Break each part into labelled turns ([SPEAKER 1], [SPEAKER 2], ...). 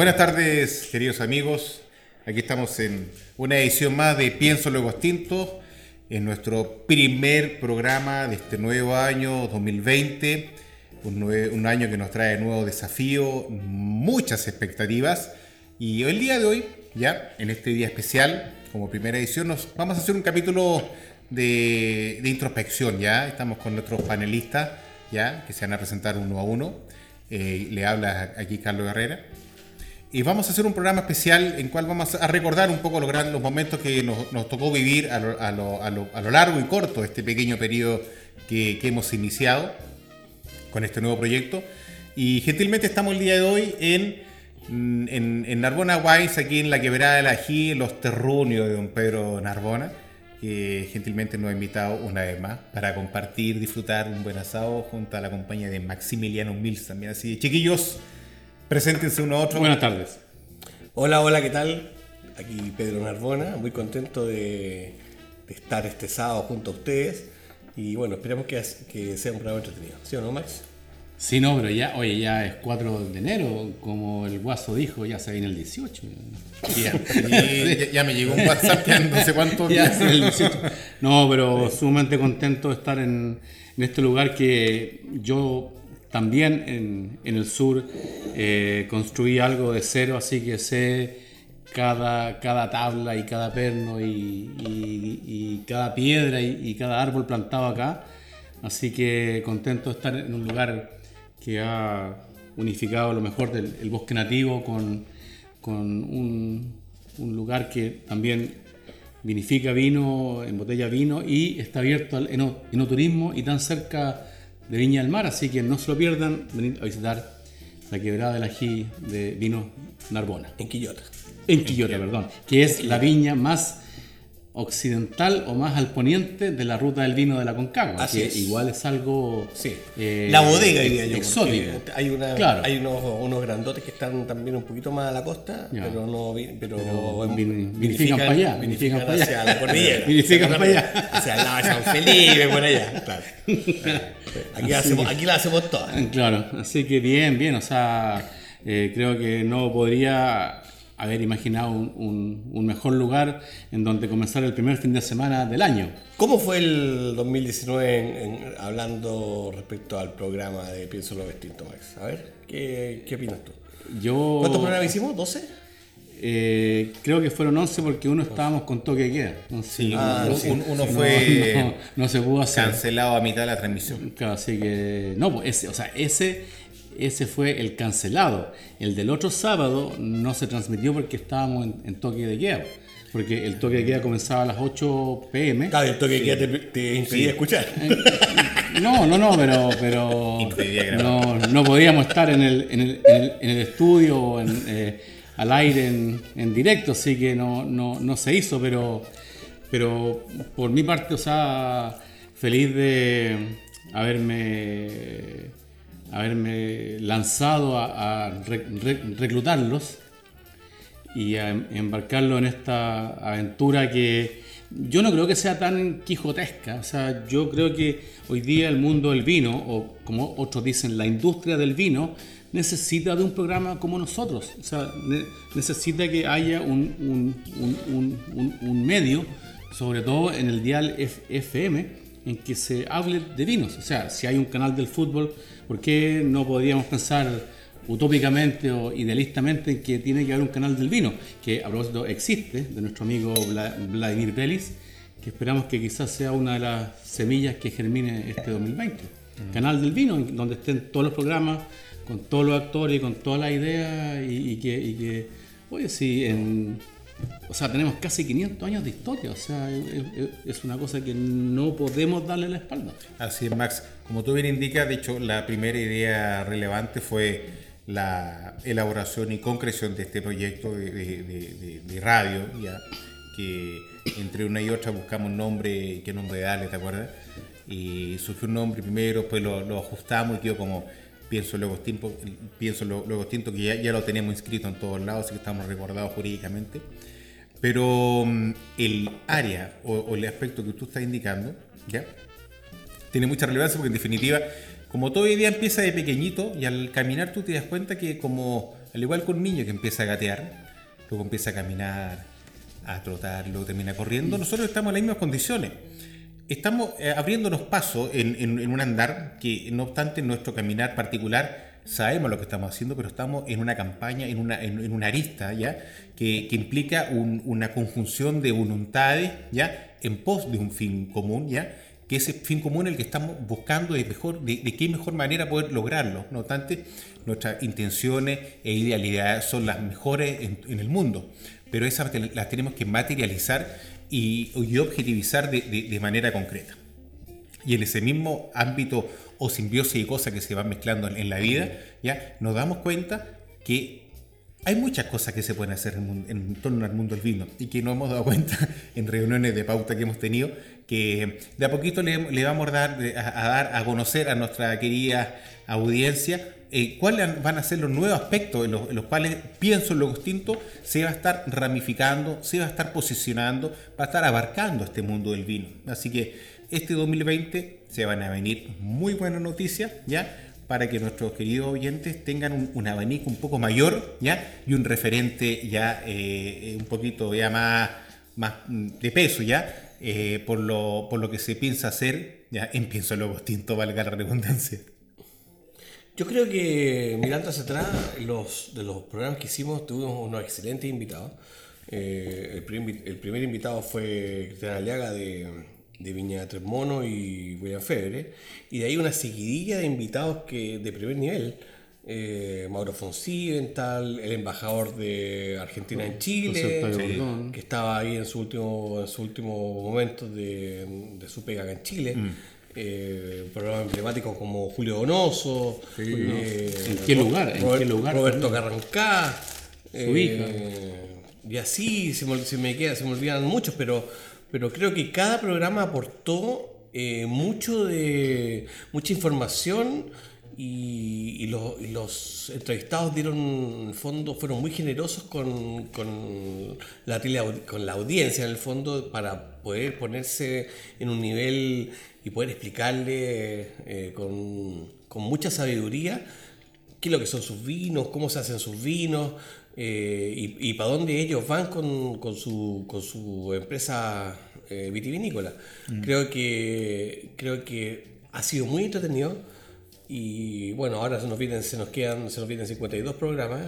[SPEAKER 1] Buenas tardes, queridos amigos. Aquí estamos en una edición más de Pienso Luego Extinto, en nuestro primer programa de este nuevo año 2020, un, un año que nos trae nuevos desafíos, muchas expectativas. Y el día de hoy, ya en este día especial, como primera edición, nos vamos a hacer un capítulo de, de introspección. Ya estamos con nuestros panelistas, ya que se van a presentar uno a uno. Eh, le habla aquí Carlos Herrera. Y vamos a hacer un programa especial en cual vamos a recordar un poco los, los momentos que nos, nos tocó vivir a lo, a, lo, a, lo, a lo, largo y corto de este pequeño periodo que, que, hemos iniciado con este nuevo proyecto. Y gentilmente estamos el día de hoy en, en, en Narbona Wines, aquí en la quebrada del Ají, en los terruños de don Pedro Narbona, que gentilmente nos ha invitado una vez más para compartir, disfrutar un buen asado junto a la compañía de Maximiliano Mills también. Así, chiquillos. Preséntense uno a otro.
[SPEAKER 2] Buenas tardes.
[SPEAKER 3] Hola, hola, ¿qué tal? Aquí Pedro Narbona, muy contento de, de estar este sábado junto a ustedes. Y bueno, esperamos que, que, sea un programa entretenido. ¿Sí o no, Max?
[SPEAKER 2] Sí, no, pero ya, oye, ya es 4 de enero, como el guaso dijo, ya se viene el 18.
[SPEAKER 1] Ya, ya, ya me llegó un WhatsApp que no sé cuántos días.
[SPEAKER 2] el 18. No, pero sí. sumamente contento de estar en, en este lugar que yo también en, el sur eh, construí algo de cero, así que sé cada, cada tabla y cada perno y, cada piedra y, cada árbol plantado acá. Así que contento de estar en un lugar que ha unificado lo mejor del el bosque nativo con, con un, un, lugar que también vinifica vino, embotella vino y está abierto al enoturismo y tan cerca de Viña del Mar, así que no se lo pierdan, venir a visitar la quebrada del ají de vino Narbona.
[SPEAKER 3] En Quillota.
[SPEAKER 2] En Quillota, perdón, que es la viña más occidental o más al poniente de la ruta del vino de la Concagua,
[SPEAKER 3] Así
[SPEAKER 2] que
[SPEAKER 3] es.
[SPEAKER 2] igual es algo
[SPEAKER 3] sí.
[SPEAKER 2] eh,
[SPEAKER 3] la bodega diría yo,
[SPEAKER 2] exótico.
[SPEAKER 3] Hay, una,
[SPEAKER 2] claro.
[SPEAKER 3] hay unos, unos, grandotes que están también un poquito más a la costa, pero no pero,
[SPEAKER 2] pero vin, vinifican, para allá,
[SPEAKER 3] vinifican, para allá. hacia la cordillera,
[SPEAKER 2] vinifican para allá,
[SPEAKER 3] hacia el lado de San Felipe, por allá, claro. Aquí, hacemos,
[SPEAKER 2] que,
[SPEAKER 3] aquí la hacemos todas.
[SPEAKER 2] Claro, así que bien, bien, o sea, eh, creo que no podría haber imaginado un, un, un, mejor lugar en donde comenzar el primer fin de semana del año.
[SPEAKER 3] ¿Cómo fue el 2019 en, en, hablando respecto al programa de Pienso lo Extinto, Max? A ver, ¿qué, qué opinas tú?
[SPEAKER 2] Yo,
[SPEAKER 3] ¿Cuántos programas hicimos? ¿12?
[SPEAKER 2] Eh, creo que fueron 11 porque uno estábamos con toque de queda.
[SPEAKER 1] Sí, ah, uno, sí. uno, fue
[SPEAKER 2] no, no, no, se pudo hacer.
[SPEAKER 1] cancelado a mitad de la transmisión.
[SPEAKER 2] Claro, así que no, pues ese, o sea, ese ese fue el cancelado. El del otro sábado no se transmitió porque estábamos en, en toque de queda. Porque el toque de queda comenzaba a las 8 pm.
[SPEAKER 3] Claro, el toque de queda te, te impedía sí. escuchar.
[SPEAKER 2] No, no, no, pero, pero no, no, podíamos estar en el, en el, en el, en el estudio en, eh, al aire en, en, directo, así que no, no, no se hizo, pero, pero por mi parte, o sea, feliz de haberme haberme lanzado a, a re, re, reclutarlos y a embarcarlo en esta aventura que yo no creo que sea tan quijotesca. O sea, yo creo que hoy día el mundo del vino, o como otros dicen, la industria del vino, necesita de un programa como nosotros. O sea, ne necesita que haya un, un, un, un, medio, sobre todo en el dial F FM, en que se hable de vinos. O sea, si hay un canal del fútbol, ¿por qué no podríamos pensar utópicamente o idealistamente en que tiene que haber un canal del vino? Que a propósito existe, de nuestro amigo Vladimir Belis, que esperamos que quizás sea una de las semillas que germine este 2020. Mm. Canal del vino, donde estén todos los programas, con todos los actores y con toda la idea y, y, que, y que Oye, sí, en, o sea, tenemos casi 500 años de historia, o sea, es, una cosa que no podemos darle la espalda.
[SPEAKER 1] Así es, Max. Como tú bien indicas, de hecho, la primera idea relevante fue la elaboración y concreción de este proyecto de, de- de- de- radio, ya que entre una y otra buscamos nombre, qué nombre darle, ¿te acuerdas? Y surgió un nombre primero, pues lo, lo ajustamos y quedó como Pienso Luego Extinto, pienso Luego Luego que ya, ya lo tenemos inscrito en todos lados, así que estamos recordados jurídicamente. Pero mm, el área o, o el aspecto que tú estás indicando, ¿ya? tiene mucha relevancia porque en definitiva, como todo día empieza de pequeñito y al caminar tú te das cuenta que como, al igual que un niño que empieza a gatear, luego empieza a caminar, a trotar, luego termina corriendo, nosotros estamos en las mismas condiciones. Estamos eh, abriéndonos paso en, en- un andar que no obstante nuestro caminar particular sabemos lo que estamos haciendo, pero estamos en una campaña, en una, en, una arista, ¿ya? Que, que implica un- una conjunción de voluntades, ¿ya? En pos de un fin común, ¿ya? que ese fin común es el que estamos buscando de, mejor, de, qué mejor manera poder lograrlo. No obstante, nuestras intenciones e idealidades son las mejores en, el mundo, pero esas las tenemos que materializar y, y objetivizar de manera concreta. Y en ese mismo ámbito o simbiosis y cosas que se van mezclando en, la vida, ya nos damos cuenta que hay muchas cosas que se pueden hacer en, en torno al mundo del vino y que no hemos dado cuenta en reuniones de pauta que hemos tenido, que de a poquito le, vamos a dar, a, a dar a conocer a nuestra querida audiencia eh, cuáles van a ser los nuevos aspectos en los, en los cuales pienso en lo distinto se va a estar ramificando, se va a estar posicionando, va a estar abarcando este mundo del vino. Así que este 2020 se van a venir muy buenas noticias, ¿ya? Para que nuestros queridos oyentes tengan un, abanico un poco mayor, ¿ya? Y un referente ya eh, un poquito ya más, más mm, de peso, ¿ya? Eh, por, lo, por lo que se piensa hacer, ¿ya? En Pienso Luego Distinto, valga la redundancia.
[SPEAKER 3] Yo creo que mirando hacia atrás, los, de los programas que hicimos tuvimos unos excelentes invitados. Eh, el, el primer invitado fue Cristian Aliaga de, de Viña Tres Monos y William Febre. Y de ahí una seguidilla de invitados que, de primer nivel. Eh, Mauro Fonsivental, el embajador de Argentina en Chile, sí,
[SPEAKER 2] Bordón.
[SPEAKER 3] que estaba ahí en su último, en su último momento de, de su pega acá en Chile. Eh, programas emblemáticos como Julio Donoso. eh,
[SPEAKER 2] ¿En qué lugar? ¿En
[SPEAKER 3] Robert-
[SPEAKER 2] qué lugar
[SPEAKER 3] Roberto Carrancá.
[SPEAKER 2] Su hija.
[SPEAKER 3] Y así se me, se me queda, se me olvidan muchos, pero, pero creo que cada programa aportó eh, mucho de mucha información y, y los, entrevistados dieron fondo fueron muy generosos con, con la tele- con la audiencia en el fondo para poder ponerse en un nivel y poder explicarle eh, con, con mucha sabiduría qué es lo que son sus vinos, cómo se hacen sus vinos eh, y, y para dónde ellos van con, con su, con su empresa eh, vitivinícola. Creo, que, creo que ha sido muy entretenido y bueno, ahora se nos, vienen, se nos quedan se nos vienen 52 programas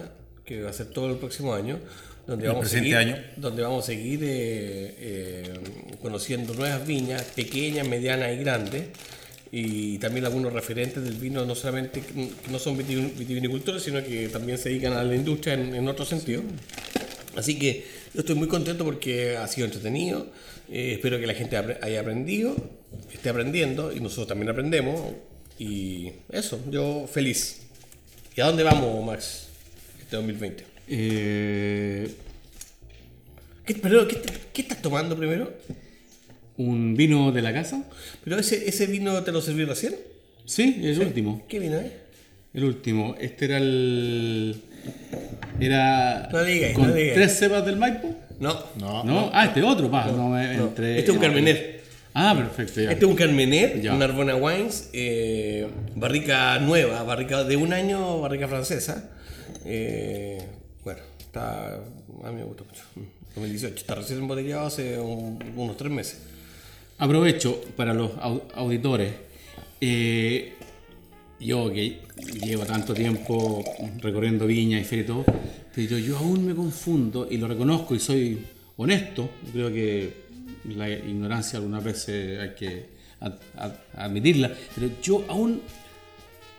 [SPEAKER 3] que va a ser todo el próximo año. Donde
[SPEAKER 1] El
[SPEAKER 3] vamos, a seguir,
[SPEAKER 1] año.
[SPEAKER 3] donde vamos a seguir eh, eh, conociendo nuevas viñas, pequeñas, medianas y grandes, y también algunos referentes del vino, no solamente que no son vitivin- vitivinicultores, sino que también se dedican a la industria en, en otro sentido. Así que yo estoy muy contento porque ha sido entretenido, eh, espero que la gente haya aprendido, esté aprendiendo, y nosotros también aprendemos, y eso, yo feliz. ¿Y a dónde vamos, Max, este 2020?
[SPEAKER 2] Eh,
[SPEAKER 3] ¿Qué, pero, ¿qué, qué estás tomando primero?
[SPEAKER 2] ¿Un vino de la casa?
[SPEAKER 3] ¿Pero ese, ese vino te lo serví recién?
[SPEAKER 2] Sí, el último.
[SPEAKER 3] ¿Qué vino es?
[SPEAKER 2] El último. Este era el. Era.
[SPEAKER 3] No digas,
[SPEAKER 2] con
[SPEAKER 3] no digas.
[SPEAKER 2] tres cepas del Maipo.
[SPEAKER 3] No.
[SPEAKER 2] No, ah, este otro, pa. No, me
[SPEAKER 3] no.
[SPEAKER 2] entré-
[SPEAKER 3] Este es un Carmener.
[SPEAKER 2] Ah, perfecto, ya.
[SPEAKER 3] Este es un Carmener,
[SPEAKER 2] Ya.
[SPEAKER 3] un Arbona Wines, eh, barrica nueva, barrica de un año, barrica francesa. Eh, bueno, está, a mí me gusta mucho. 2018, está recién embotellado hace un- unos tres meses.
[SPEAKER 2] Aprovecho para los au- auditores. eh, yo que llevo tanto tiempo recorriendo viñas y ferias y todo, pero yo aún me confundo y lo reconozco y soy honesto. Creo que la ignorancia algunas veces hay que ad- ad- admitirla, pero yo aún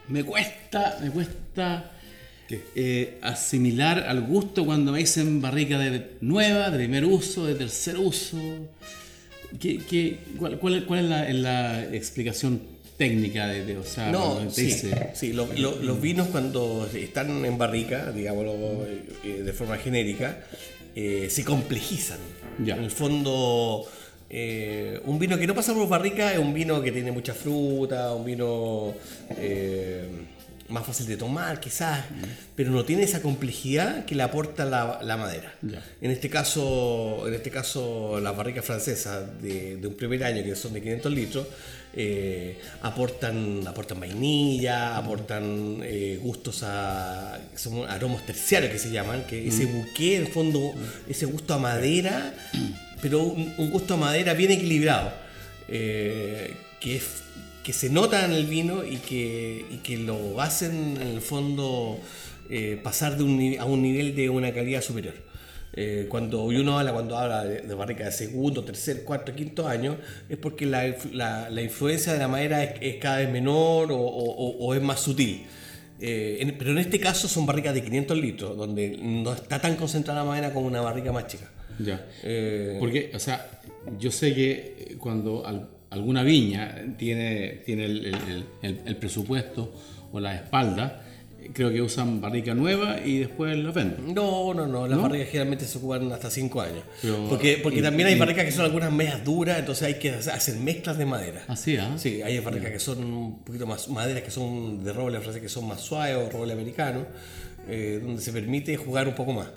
[SPEAKER 2] me cuesta, me cuesta eh, asimilar al gusto cuando me dicen barrica de nueva, de primer uso, de tercer uso. ¿Qué, qué- cuál, cuál es- cuál es la, explicación técnica de, de- o sea,
[SPEAKER 3] No, sí,
[SPEAKER 2] dice-
[SPEAKER 3] sí, lo- lo- los vinos cuando están en barrica, digámoslo eh, de forma genérica, eh, se complejizan.
[SPEAKER 2] Ya.
[SPEAKER 3] En el fondo, eh, un vino que no pasa por barrica es un vino que tiene mucha fruta, un vino eh, más fácil de tomar quizás, pero no tiene esa complejidad que le aporta la, la madera. En este caso, en este caso las barricas francesas de, de un primer año que son de 500 litros eh, aportan, aportan vainilla, aportan eh, gustos a son aromas terciarios que se llaman, que ese buque en fondo, ese gusto a madera, pero un, un gusto a madera bien equilibrado, eh, que es que se nota en el vino y que, y que lo hacen en el fondo eh, pasar de un, a un nivel de una calidad superior. Eh, cuando uno habla, cuando habla de, de barrica de segundo, tercer, cuarto, quinto año, es porque la, la- la influencia de la madera es, es cada vez menor o, o- es más sutil. Eh, en- pero en este caso son barricas de 500 litros, donde no está tan concentrada la madera como una barrica más chica.
[SPEAKER 2] Ya.
[SPEAKER 3] Eh,
[SPEAKER 2] Porque, o sea, yo sé que cuando al- alguna viña tiene, tiene el, el- el- el presupuesto o la espalda, creo que usan barrica nueva y después la venden.
[SPEAKER 3] No, no, no. Las
[SPEAKER 2] ¿No?
[SPEAKER 3] barricas generalmente se ocupan hasta 5 años.
[SPEAKER 2] Pero-
[SPEAKER 3] porque porque
[SPEAKER 2] y-
[SPEAKER 3] también hay
[SPEAKER 2] y-
[SPEAKER 3] barricas que son algunas medias duras, entonces hay que hacer mezclas de madera.
[SPEAKER 2] Así, ¿ah?
[SPEAKER 3] Sí, hay barricas que son un poquito más, maderas que son de roble francés que son más suaves o roble americano, eh, donde se permite jugar un poco más.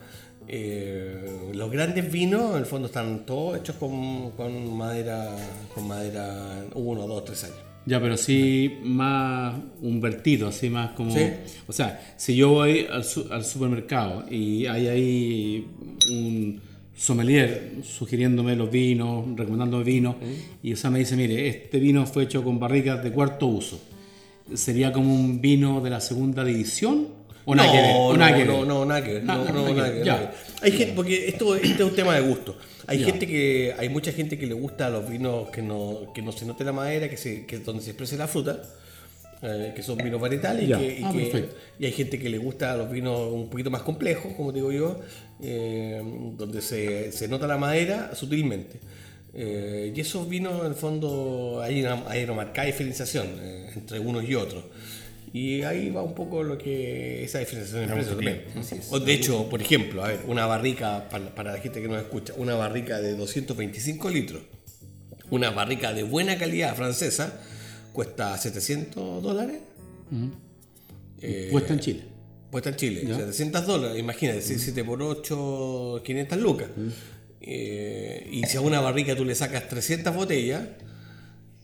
[SPEAKER 3] Eh, los grandes vinos, en el fondo, están todos hechos con, con madera, con madera 1, 2, 3 años.
[SPEAKER 2] Ya, pero sí más un vertido, así más como...
[SPEAKER 3] Sí.
[SPEAKER 2] O sea, si yo voy al, su- al supermercado y hay ahí un sommelier sugiriéndome los vinos, recomendándome vinos, y o sea, me dice, mire, este vino fue hecho con barricas de cuarto uso. ¿Sería como un vino de la segunda división? ¿O nada que ver? ¿O
[SPEAKER 3] no,
[SPEAKER 2] que
[SPEAKER 3] no,
[SPEAKER 2] ver?
[SPEAKER 3] no, nada que ver. No,
[SPEAKER 2] no, nada que ver. Ya.
[SPEAKER 3] Hay gente, porque esto, este es un tema de gusto. Hay
[SPEAKER 2] Ya.
[SPEAKER 3] gente que, hay mucha gente que le gusta los vinos que no, que no se note la madera, que se, que donde se exprese la fruta, eh, que son vinos varietales, y,
[SPEAKER 2] Ya.
[SPEAKER 3] que- y
[SPEAKER 2] Ah,
[SPEAKER 3] que- y hay gente que le gusta los vinos un poquito más complejos, como digo yo, eh, donde se, se nota la madera sutilmente. Eh, y esos vinos, en el fondo, hay una, hay una marcada diferenciación entre unos y otros. Y ahí va un poco lo que esa diferenciación en precio también. O, de hecho, por ejemplo, a ver, una barrica, para, para la gente que nos escucha, una barrica de 225 litros, una barrica de buena calidad francesa, cuesta 700 dólares. Eh,
[SPEAKER 2] Puesta en Chile.
[SPEAKER 3] Puesta en Chile,
[SPEAKER 2] Ya.
[SPEAKER 3] 700 dólares, imagínate, 7 por 8, 500 lucas. Eh, y si a una barrica tú le sacas 300 botellas,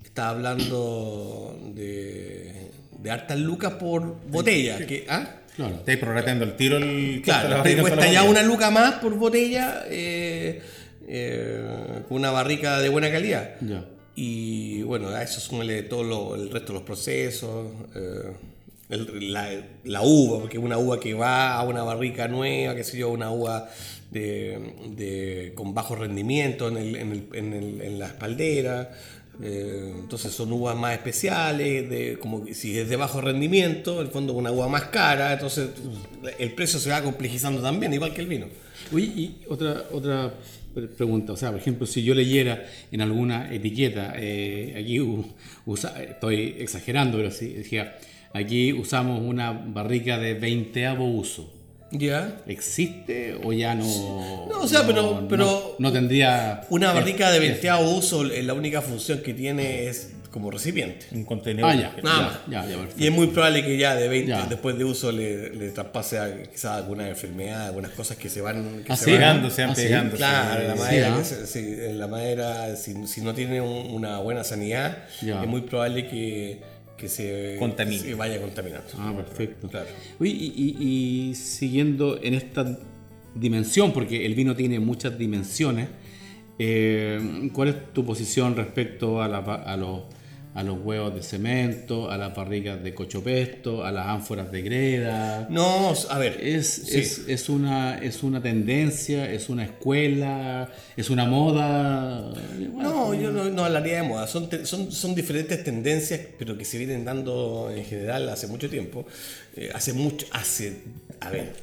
[SPEAKER 3] estás hablando de, de hartas lucas por botella. Que, ¿ah?
[SPEAKER 2] Claro.
[SPEAKER 1] Estáis prorrateando el tiro el
[SPEAKER 3] Claro,
[SPEAKER 1] la
[SPEAKER 3] te cuesta ya una luca más por botella eh, eh, con una barrica de buena calidad.
[SPEAKER 2] Ya.
[SPEAKER 3] Y bueno, a eso súmale todo lo- el resto de los procesos, eh, el- la, la uva, porque es una uva que va a una barrica nueva, que sé yo, una uva de, de- con bajo rendimiento en, el- en el- en en la espaldera. Eh, entonces son uvas más especiales, de, como si es de bajo rendimiento, en el fondo una uva más cara, entonces el precio se va complejizando también, igual que el vino.
[SPEAKER 2] Oye, y otra, otra pre- pregunta, o sea, por ejemplo, si yo leyera en alguna etiqueta, eh, aquí estoy exagerando, pero sí, decía, aquí usamos una barrica de 20 uso.
[SPEAKER 3] ¿Ya?
[SPEAKER 2] ¿Existe o ya no?
[SPEAKER 3] No, o sea, pero-
[SPEAKER 2] no-
[SPEAKER 3] pero-
[SPEAKER 2] No, tendría.
[SPEAKER 3] Una barrica de 20 uso, eh, la única función que tiene es como recipiente.
[SPEAKER 1] Un contenedor.
[SPEAKER 2] Ah, ya.
[SPEAKER 3] Nada
[SPEAKER 2] ya,
[SPEAKER 3] más.
[SPEAKER 2] Ya, ya.
[SPEAKER 3] Y es muy probable que ya de 20,
[SPEAKER 2] Ya.
[SPEAKER 3] después de uso, le, le traspase a, quizás alguna enfermedad, algunas cosas que se van, que
[SPEAKER 2] Ah,
[SPEAKER 3] se
[SPEAKER 2] sí,
[SPEAKER 3] van-
[SPEAKER 1] Pegando, se van
[SPEAKER 2] Ah, sí.
[SPEAKER 1] pegando.
[SPEAKER 3] Claro, la
[SPEAKER 2] Sí,
[SPEAKER 3] madera,
[SPEAKER 2] ¿ah?
[SPEAKER 3] que se- sí, en la madera si, si no tiene un- una buena sanidad,
[SPEAKER 2] Ya.
[SPEAKER 3] es muy probable que, que se,
[SPEAKER 1] Contamine.
[SPEAKER 3] se vaya contaminando.
[SPEAKER 2] Ah, perfecto.
[SPEAKER 3] Claro.
[SPEAKER 2] Oye, y, y- y siguiendo en esta dimensión, porque el vino tiene muchas dimensiones, eh, ¿cuál es tu posición respecto a, la a los a los huevos de cemento, a las barricas de cochopesto, a las ánforas de greda.
[SPEAKER 3] No, a ver.
[SPEAKER 2] Es,
[SPEAKER 3] sí.
[SPEAKER 2] es, es una, es una tendencia, es una escuela, es una moda.
[SPEAKER 3] No, yo no, no hablaría de moda. Son, son, son diferentes tendencias, pero que se vienen dando en general hace mucho tiempo. Eh, hace mucho, hace, a ver,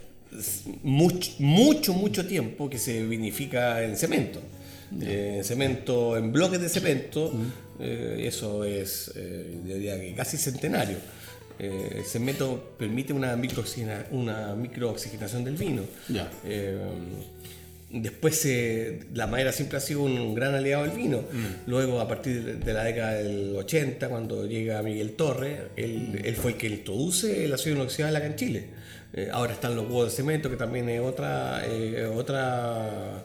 [SPEAKER 3] mucho, mucho, mucho tiempo que se vinifica en cemento. Eh, en cemento, en bloques de cemento, eh, eso es, eh, yo diría que casi centenario. Eh, el cemento permite una, microoxigena- una microoxigenación del vino.
[SPEAKER 2] Ya.
[SPEAKER 3] Eh, después eh, la madera siempre ha sido un gran aliado del vino. Luego, a partir de- la década del 80, cuando llega Miguel Torres, él, él fue el que introduce el acero inoxidable acá en Chile. Ahora están los huevos de cemento, que también es otra, otra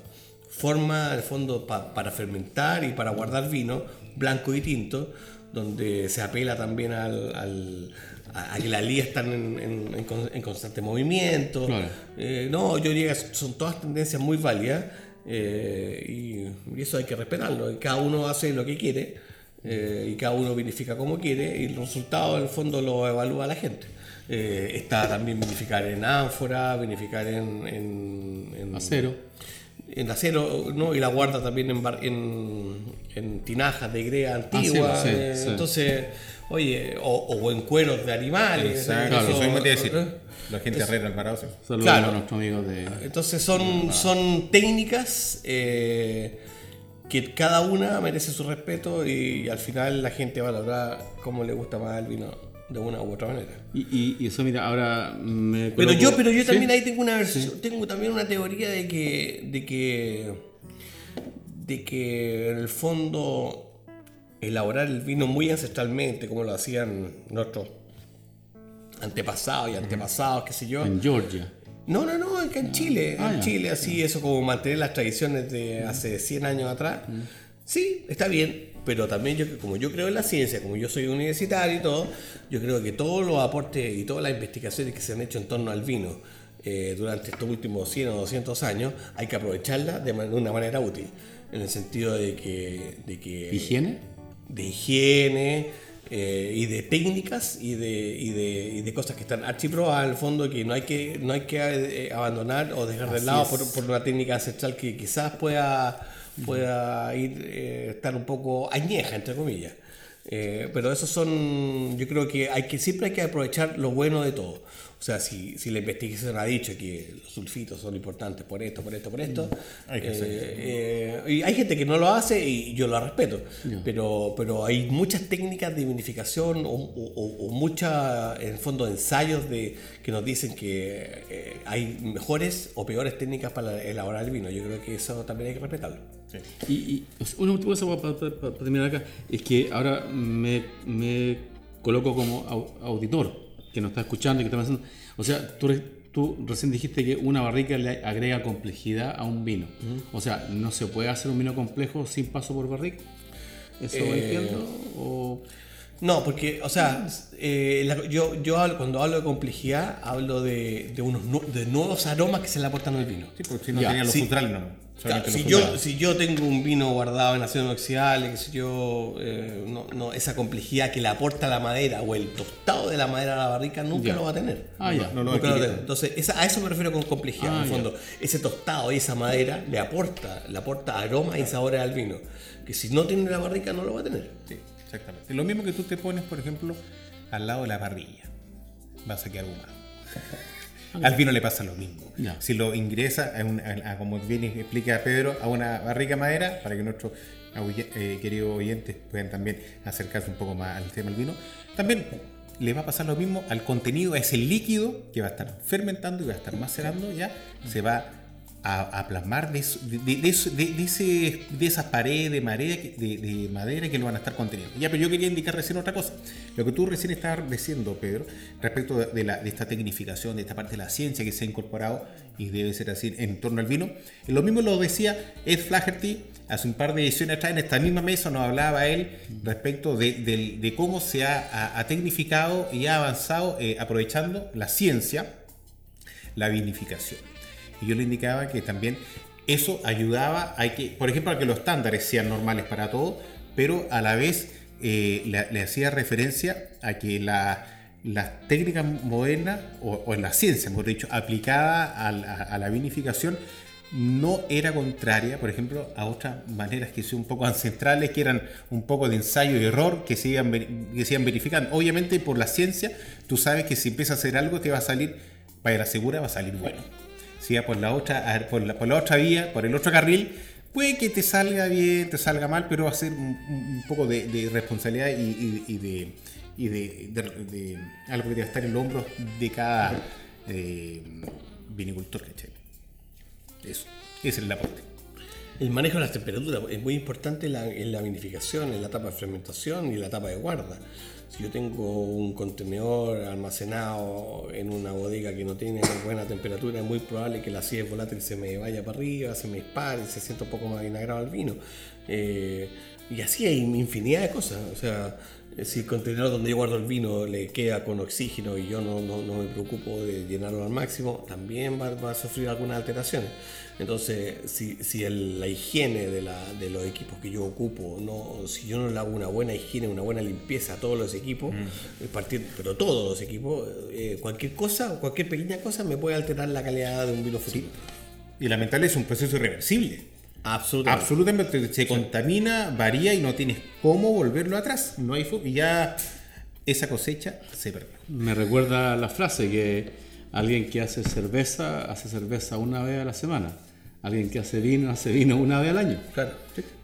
[SPEAKER 3] forma, el fondo, pa- para fermentar y para guardar vino blanco y tinto, donde se apela también al, al- a, que las están en, en- en con- en constante movimiento.
[SPEAKER 2] Claro.
[SPEAKER 3] Eh, no, yo diría que son todas tendencias muy válidas eh, y, eso hay que respetarlo. Y cada uno hace lo que quiere eh, y cada uno vinifica como quiere y el resultado, en el fondo, lo evalúa la gente. Está también vinificar en ánfora, vinificar en, en- en-
[SPEAKER 2] Acero.
[SPEAKER 3] En acero, ¿no? Y la guarda también en, bar- en, en tinajas de antigua.
[SPEAKER 2] Ah, sí, sí,
[SPEAKER 3] eh,
[SPEAKER 2] sí.
[SPEAKER 3] Entonces, oye, o, o en cueros de animales.
[SPEAKER 1] Exacto,
[SPEAKER 3] eso-
[SPEAKER 1] te decir.
[SPEAKER 3] ¿eh?
[SPEAKER 1] La gente Herrera Alvarado. sí.
[SPEAKER 2] Saludos
[SPEAKER 3] Claro.
[SPEAKER 2] a nuestros amigos de.
[SPEAKER 3] Entonces son, son técnicas eh, que cada una merece su respeto y, al final la gente valorará cómo le gusta más el vino de una u otra manera.
[SPEAKER 2] Y, y- y eso, mira, ahora me.
[SPEAKER 3] Pero
[SPEAKER 2] coloco-
[SPEAKER 3] yo, pero yo
[SPEAKER 2] ¿Sí?
[SPEAKER 3] también ahí tengo una versión, tengo también una teoría de que, de que, de que en el fondo elaborar el vino muy ancestralmente, como lo hacían nuestros antepasados y antepasados, qué sé yo.
[SPEAKER 2] En Georgia.
[SPEAKER 3] No, no, no, acá en Chile,
[SPEAKER 2] Ah,
[SPEAKER 3] en
[SPEAKER 2] ya.
[SPEAKER 3] Chile, así, eso como mantener las tradiciones de hace 100 años atrás. Sí, está bien, pero también yo, como yo creo en la ciencia, como yo soy universitario y todo, yo creo que todos los aportes y todas las investigaciones que se han hecho en torno al vino eh, durante estos últimos 100 o 200 años, hay que aprovecharlas de man- una manera útil, en el sentido de que... De que
[SPEAKER 2] ¿Higiene?
[SPEAKER 3] de higiene eh, y de técnicas y de, y de, y de cosas que están archiprobadas en el fondo que no hay que, no hay que eh, abandonar o dejar de
[SPEAKER 2] Así
[SPEAKER 3] lado por, por una técnica ancestral que quizás pueda, pueda ir, eh, estar un poco añeja, entre comillas. Eh, pero esos son, yo creo que hay que siempre hay que aprovechar lo bueno de todo. O sea, si, si la investigación ha dicho que los sulfitos son importantes por esto, por esto, por esto,
[SPEAKER 1] Hay que
[SPEAKER 3] eh, eh, y hay gente que no lo hace y yo lo respeto, pero, pero hay muchas técnicas de vinificación o, o- muchas, en el fondo, ensayos de, que nos dicen que eh, hay mejores o peores técnicas para elaborar el vino. Yo creo que eso también hay que respetarlo.
[SPEAKER 2] Y, y una última cosa para, terminar acá es que ahora me, me coloco como au- auditor que nos está escuchando y que está pensando. O sea, tú, tú recién dijiste que una barrica le agrega complejidad a un vino. O sea, no se puede hacer un vino complejo sin paso por barrica. ¿Eso
[SPEAKER 3] Eh,
[SPEAKER 2] entiendo? O,
[SPEAKER 3] No, porque, o sea, eh, la- yo, yo hablo- cuando hablo de complejidad, hablo de, de unos nu- de nuevos aromas que se le aportan al vino.
[SPEAKER 1] Sí, porque si no
[SPEAKER 2] Ya,
[SPEAKER 1] tenía los
[SPEAKER 3] sí.
[SPEAKER 1] futrales, no.
[SPEAKER 3] Claro, si, yo, si yo tengo un vino guardado en acero inoxidable, que sé yo, eh, no, no, esa complejidad que le aporta la madera o el tostado de la madera a la barrica nunca
[SPEAKER 2] Ya.
[SPEAKER 3] lo va a tener.
[SPEAKER 2] Ah, ya.
[SPEAKER 1] No lo
[SPEAKER 3] Nunca lo va a
[SPEAKER 1] adquiere.
[SPEAKER 3] tener. Entonces, esa- a eso me refiero con complejidad.
[SPEAKER 2] Ah,
[SPEAKER 3] en el
[SPEAKER 2] ya.
[SPEAKER 3] fondo, ese tostado y esa madera le aporta, le aporta aroma y sabores al vino. Que si no tiene la barrica, no lo va a tener.
[SPEAKER 1] Sí, exactamente. Lo mismo que tú te pones, por ejemplo, al lado de la parrilla. Vas a quedar ahumado. Al vino le pasa lo mismo. Si lo ingresa, a un- a- como bien explica Pedro, a una barrica de madera, para que nuestros eh, queridos oyentes puedan también acercarse un poco más al tema del vino, también le va a pasar lo mismo al contenido, a ese líquido que va a estar fermentando y va a estar macerando, ya se va a, a plasmar de, de, de- de de- de ese, de esas paredes de de, de madera que lo van a estar conteniendo. Ya, pero yo quería indicar recién otra cosa. Lo que tú recién estabas diciendo, Pedro, respecto de, de la, de esta tecnificación, de esta parte de la ciencia que se ha incorporado y debe ser así en torno al vino. Lo mismo lo decía Ed Flaherty hace un par de ediciones atrás en esta misma mesa, nos hablaba él respecto de, del- de cómo se ha, ha- ha tecnificado y ha avanzado eh, aprovechando la ciencia la vinificación. Y yo le indicaba que también eso ayudaba a que, por ejemplo, a que los estándares sean normales para todos, pero a la vez eh, le, hacía referencia a que la, las técnicas modernas, o, en la ciencia, mejor dicho, aplicada a, la- a la vinificación, no era contraria, por ejemplo, a otras maneras que son un poco ancestrales, que eran un poco de ensayo y error, que se iban, que se iban verificando. Obviamente, por la ciencia, tú sabes que si empiezas a hacer algo, te va a salir, para la segura, va a salir bueno. Si va por la otra, por la, por la otra vía, por el otro carril, puede que te salga bien, te salga mal, pero va a ser un, poco de, responsabilidad y, de, y de, de- algo que debe estar en los hombros de cada eh, vinicultor, ¿cachai? Eso, ese es el aporte.
[SPEAKER 3] El manejo de las temperaturas es muy importante en la, en la vinificación, en la etapa de fermentación y en la etapa de guarda. Si yo tengo un contenedor almacenado en una bodega que no tiene buena temperatura, es muy probable que la acidez volátil se me vaya para arriba, se me dispare, se sienta un poco más vinagrado el vino. Eh, y así hay infinidad de cosas. O sea, si el contenedor donde yo guardo el vino le queda con oxígeno y yo no, no- no me preocupo de llenarlo al máximo, también va, va a sufrir algunas alteraciones. Entonces, si, si el- la higiene de, la- de los equipos que yo ocupo, no, si yo no le hago una buena higiene, una buena limpieza a todos los equipos, eh, partir- pero todos los equipos, eh, cualquier cosa, cualquier pequeña cosa me puede alterar la calidad de un vino futuro.
[SPEAKER 1] Y lamentable es un proceso irreversible.
[SPEAKER 3] Absolutamente.
[SPEAKER 1] Absolutamente, se contamina, varía y no tienes cómo volverlo atrás. No hay y ya esa cosecha se perdió.
[SPEAKER 2] Me recuerda la frase que alguien que hace cerveza hace cerveza una vez a la semana. Alguien que hace vino hace vino una vez al año.
[SPEAKER 3] Claro.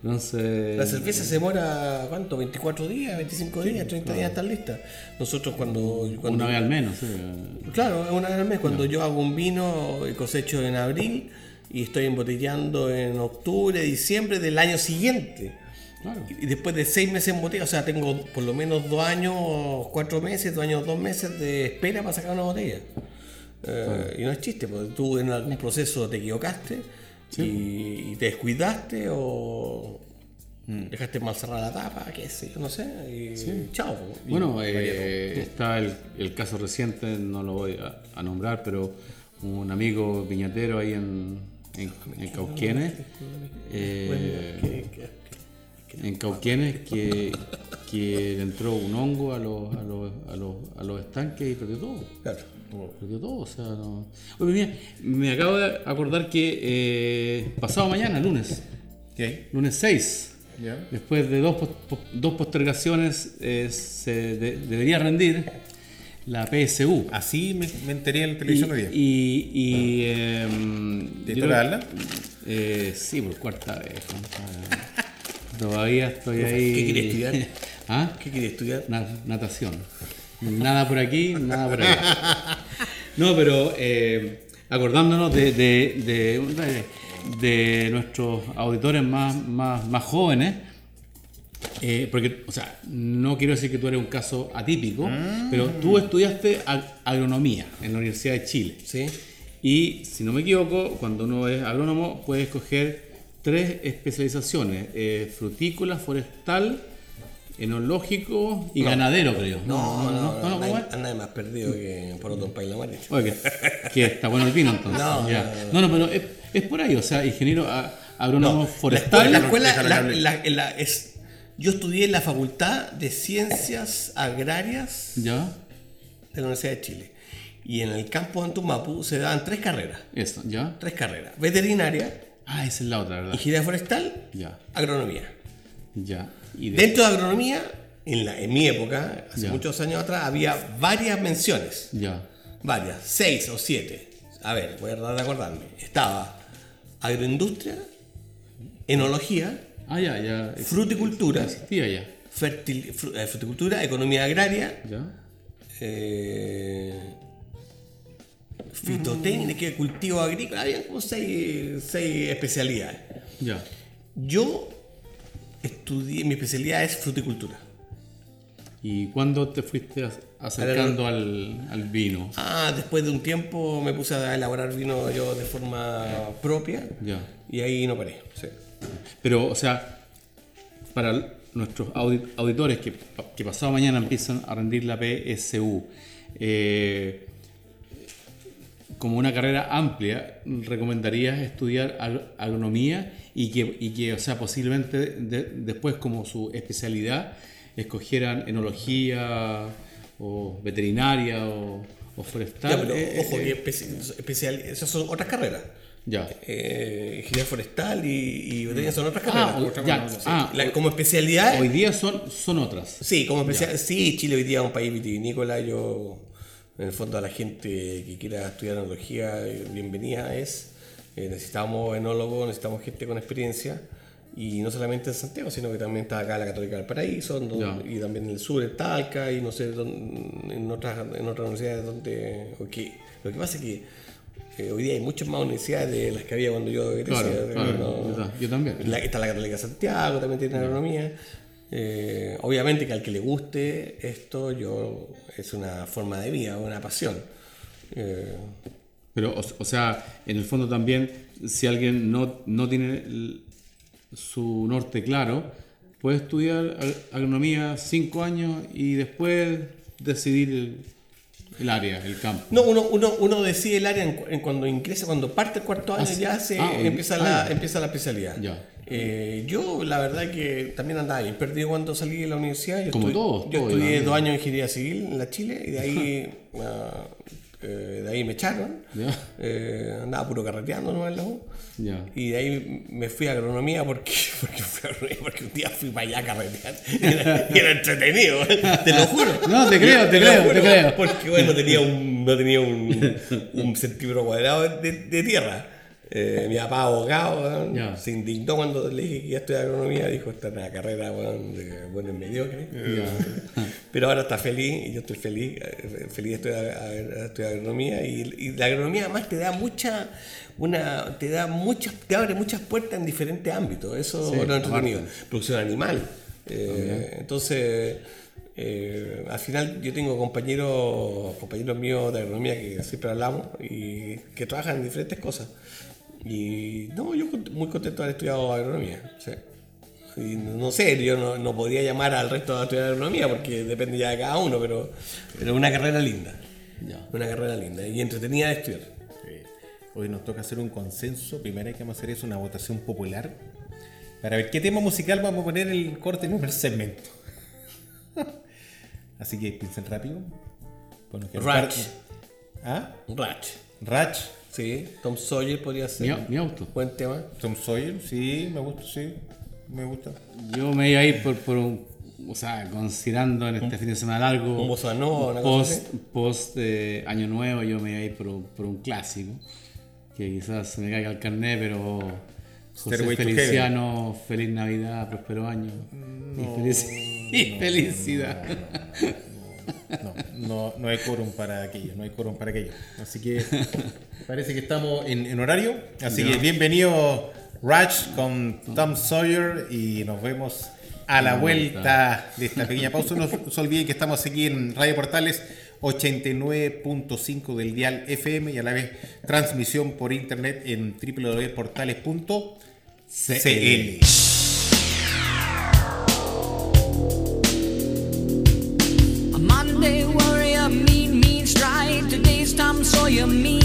[SPEAKER 2] Entonces,
[SPEAKER 3] La cerveza se demora, ¿cuánto? ¿24 días? ¿25 días? ¿30 días están listas? Nosotros cuando... cuando
[SPEAKER 2] una vez al menos. sí.
[SPEAKER 3] Claro, una vez al mes. Cuando yo hago un vino y cosecho en abril y estoy embotellando en octubre, diciembre del año siguiente.
[SPEAKER 2] Claro.
[SPEAKER 3] Y después de seis meses en botella, o sea, tengo por lo menos dos años, cuatro meses, dos años, dos meses de espera para sacar una botella. Eh, Y no es chiste, porque tú en algún proceso te equivocaste y, y te descuidaste o dejaste mal cerrada la tapa, qué sé yo, no sé, y chao. Y-
[SPEAKER 2] Bueno, eh, está el, el caso reciente, no lo voy a, a nombrar, pero un amigo viñatero ahí en, en, en Cauquienes, eh, en Cauquienes que, que le entró un hongo a los, a los, a los, a los estanques y perdió todo.
[SPEAKER 3] claro.
[SPEAKER 2] Perdió todo, o sea, no. Oye, mira, me acabo de acordar que eh, pasado mañana, lunes,
[SPEAKER 1] ¿Qué?
[SPEAKER 2] lunes 6,
[SPEAKER 1] ¿Ya?
[SPEAKER 2] después de dos, dos postergaciones, eh, se de- debería rendir la PSU.
[SPEAKER 1] Así me, me enteré en televisión hoy día.
[SPEAKER 2] y, y, em,
[SPEAKER 1] ¿Te
[SPEAKER 2] yo? Eh, sí, por cuarta vez. Todavía estoy ahí.
[SPEAKER 3] ¿Qué quiere estudiar?
[SPEAKER 2] ¿Ah?
[SPEAKER 3] ¿Qué quieres estudiar?
[SPEAKER 2] Na- natación. Nada por aquí, nada por allá. No, pero eh, acordándonos de, de, de- de nuestros auditores más, más, más jóvenes, eh, porque, o sea, no quiero decir que tú eres un caso atípico, pero tú estudiaste ag- agronomía en la Universidad de Chile.
[SPEAKER 3] Sí.
[SPEAKER 2] Y si no me equivoco, cuando uno es agrónomo puede escoger tres especializaciones, eh, frutícola, forestal, enológico y ganadero, creo.
[SPEAKER 3] No, no, no,
[SPEAKER 2] ¿cómo
[SPEAKER 3] nadie,
[SPEAKER 2] es?
[SPEAKER 3] nadie más perdido que por otro país la.
[SPEAKER 2] Oye, que, que está bueno el vino entonces.
[SPEAKER 3] No,
[SPEAKER 2] ya. no, no, pero es, es por ahí, o sea, ingeniero agrónomo forestal.
[SPEAKER 3] escuela, la escuela-
[SPEAKER 1] Déjalo que
[SPEAKER 3] la-
[SPEAKER 1] hable.
[SPEAKER 3] la- la- es, yo estudié en la Facultad de Ciencias Agrarias
[SPEAKER 2] Ya,
[SPEAKER 3] de la Universidad de Chile. Y en el campo de Antumapu se daban tres carreras.
[SPEAKER 2] eso, ya.
[SPEAKER 3] Tres carreras. Veterinaria,
[SPEAKER 2] Ah, esa es la otra, ¿verdad?
[SPEAKER 3] ingeniería forestal,
[SPEAKER 2] Ya,
[SPEAKER 3] agronomía.
[SPEAKER 2] ya. Y de-
[SPEAKER 3] Dentro de agronomía, en, la, en mi época, hace
[SPEAKER 2] Ya.
[SPEAKER 3] muchos años atrás, había varias menciones.
[SPEAKER 2] Ya,
[SPEAKER 3] Varias, seis o siete. A ver, voy a tratar de acordarme. Estaba agroindustria, enología,
[SPEAKER 2] ah, ya, ya.
[SPEAKER 3] fruticultura,
[SPEAKER 2] Existía ya.
[SPEAKER 3] fertil- fru- eh, fruticultura, economía agraria,
[SPEAKER 2] Ya.
[SPEAKER 3] eh, fitotécnica, cultivo agrícola, había como seis, seis especialidades.
[SPEAKER 2] Ya.
[SPEAKER 3] Yo estudié, mi especialidad es fruticultura.
[SPEAKER 2] ¿Y cuándo te fuiste ac- acercando al, al vino?
[SPEAKER 3] Ah, después de un tiempo me puse a elaborar vino yo de forma propia
[SPEAKER 2] Ya.
[SPEAKER 3] y ahí no paré. sí.
[SPEAKER 2] Pero, o sea, para nuestros audi- auditores que, que pasado mañana empiezan a rendir la PSU, eh, como una carrera amplia, ¿recomendarías estudiar ag- agronomía y que, y que, o sea, posiblemente de- después como su especialidad escogieran enología o veterinaria o, o forestal.
[SPEAKER 3] Ya, pero
[SPEAKER 2] eh,
[SPEAKER 3] ojo,
[SPEAKER 2] eh,
[SPEAKER 3] que especi- especial, esas son otras carreras.
[SPEAKER 2] Ya.
[SPEAKER 3] Eh, ingeniería forestal y, y son otras
[SPEAKER 2] Ah,
[SPEAKER 3] carreras.
[SPEAKER 2] o- ya, ah,
[SPEAKER 3] La- como especialidad,
[SPEAKER 2] hoy día son, son otras.
[SPEAKER 3] sí, como especial, sí, Chile hoy día es un país vitivinícola. Yo, en el fondo, a la gente que quiera estudiar enología, eh, bienvenida es. Eh, necesitamos enólogos, necesitamos gente con experiencia. Y no solamente en Santiago, sino que también está acá la Católica del Paraíso.
[SPEAKER 2] Ya.
[SPEAKER 3] y también en el sur, en Talca, y no sé, en otras, en otras universidades donde... o que- lo que pasa es que eh, hoy día hay muchas más universidades de las que había cuando yo crecí.
[SPEAKER 2] Claro,
[SPEAKER 3] ¿no?
[SPEAKER 2] claro,
[SPEAKER 3] No-
[SPEAKER 2] yo ta- yo también.
[SPEAKER 3] La- está la Católica de Santiago, también tiene agronomía. Eh, obviamente que al que le guste esto, yo es una forma de vida, una pasión. Eh,
[SPEAKER 2] Pero, o, o sea, en el fondo también, si alguien no, no tiene el- su norte claro, puede estudiar ag- agronomía cinco años y después decidir el, el área, el campo.
[SPEAKER 3] no, uno, uno, uno decide el área en, en cuando ingresa, cuando parte el cuarto año
[SPEAKER 2] Ah,
[SPEAKER 3] ya se
[SPEAKER 2] Ah,
[SPEAKER 3] empieza,
[SPEAKER 2] ah,
[SPEAKER 3] la,
[SPEAKER 2] ya.
[SPEAKER 3] empieza la especialidad.
[SPEAKER 2] Ya.
[SPEAKER 3] Eh, yo la verdad que también andaba bien perdido cuando salí de la universidad. Yo
[SPEAKER 2] Como todos,
[SPEAKER 3] Yo
[SPEAKER 2] todos,
[SPEAKER 3] estudié dos años de ingeniería civil en la Chile y de ahí, ah, eh, de ahí me echaron. Eh, andaba puro carreteando nomás en la U. Y de ahí me fui a agronomía porque, porque, fui a agronomía porque un día fui para allá a carretear. Y era, y era entretenido, te lo juro.
[SPEAKER 2] No, te creo, te creo,
[SPEAKER 3] juro,
[SPEAKER 2] te creo.
[SPEAKER 3] Porque bueno, tenía un, no tenía un, un centímetro cuadrado de, de tierra. Eh, mi papá abogado weón,
[SPEAKER 2] Ya.
[SPEAKER 3] se indignó cuando le dije que iba a estudiar agronomía. Dijo, esta es una carrera de buenos mediocre. Pero ahora está feliz y yo estoy feliz, eh, feliz de estudiar, estudiar agronomía y, y la agronomía además te da mucha, una, te da muchas, te abre muchas puertas en diferentes ámbitos, eso
[SPEAKER 2] Sí,
[SPEAKER 3] lo entretenido. Producción animal. eh, entonces, eh, al final yo tengo compañeros, compañeros míos de agronomía que siempre hablamos y que trabajan en diferentes cosas. Y no, yo muy contento de haber estudiado agronomía. sí. Y no sé, yo no, no podría llamar al resto a estudiar agronomía porque depende ya de cada uno, pero pero una carrera linda.
[SPEAKER 2] Ya.
[SPEAKER 3] Una carrera linda y entretenida de estudiar.
[SPEAKER 1] Hoy nos toca hacer un consenso. Primero hay que vamos a hacer es una votación popular. Para ver qué tema musical vamos a poner en el corte en un segmento. Así que piensen rápido.
[SPEAKER 3] Ratch.
[SPEAKER 1] ¿Ah?
[SPEAKER 3] Ratch.
[SPEAKER 1] Ratch.
[SPEAKER 3] Sí, Tom Sawyer podría ser.
[SPEAKER 2] Mi, mi auto.
[SPEAKER 3] Buen tema.
[SPEAKER 1] Tom Sawyer. Sí, me gusta, sí. Me gusta.
[SPEAKER 2] Yo me iba a ir por, por un. O sea, considerando en este fin de semana largo.
[SPEAKER 3] Un bossa nova, una cosa
[SPEAKER 2] post, post eh, Año Nuevo, yo me iba a ir por, un- por un clásico. Que quizás se me caiga el carnet, pero. José
[SPEAKER 1] Stairway
[SPEAKER 2] Feliciano, feliz Navidad, próspero año. y, felici- y felicidad.
[SPEAKER 1] No, no, no hay quórum para aquello, no hay quórum para aquello. Así que parece que estamos en, en horario. Así que bienvenido Ratch con Tom Sawyer y nos vemos a la vuelta de esta pequeña pausa. No se olviden que estamos aquí en Radio Portales 89.5 del dial FM y a la vez transmisión por internet en www.portales.cl.
[SPEAKER 4] Tom Sawyer, mean, mean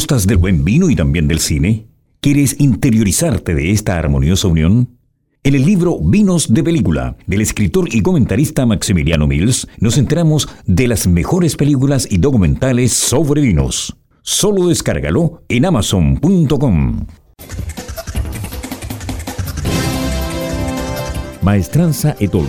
[SPEAKER 5] ¿Gustas del buen vino y también del cine? ¿Quieres interiorizarte de esta armoniosa unión? En el libro Vinos de Película, del escritor y comentarista Maximiliano Mills, nos enteramos de las mejores películas y documentales sobre vinos. Solo descárgalo en amazon.com. Maestranza Etol.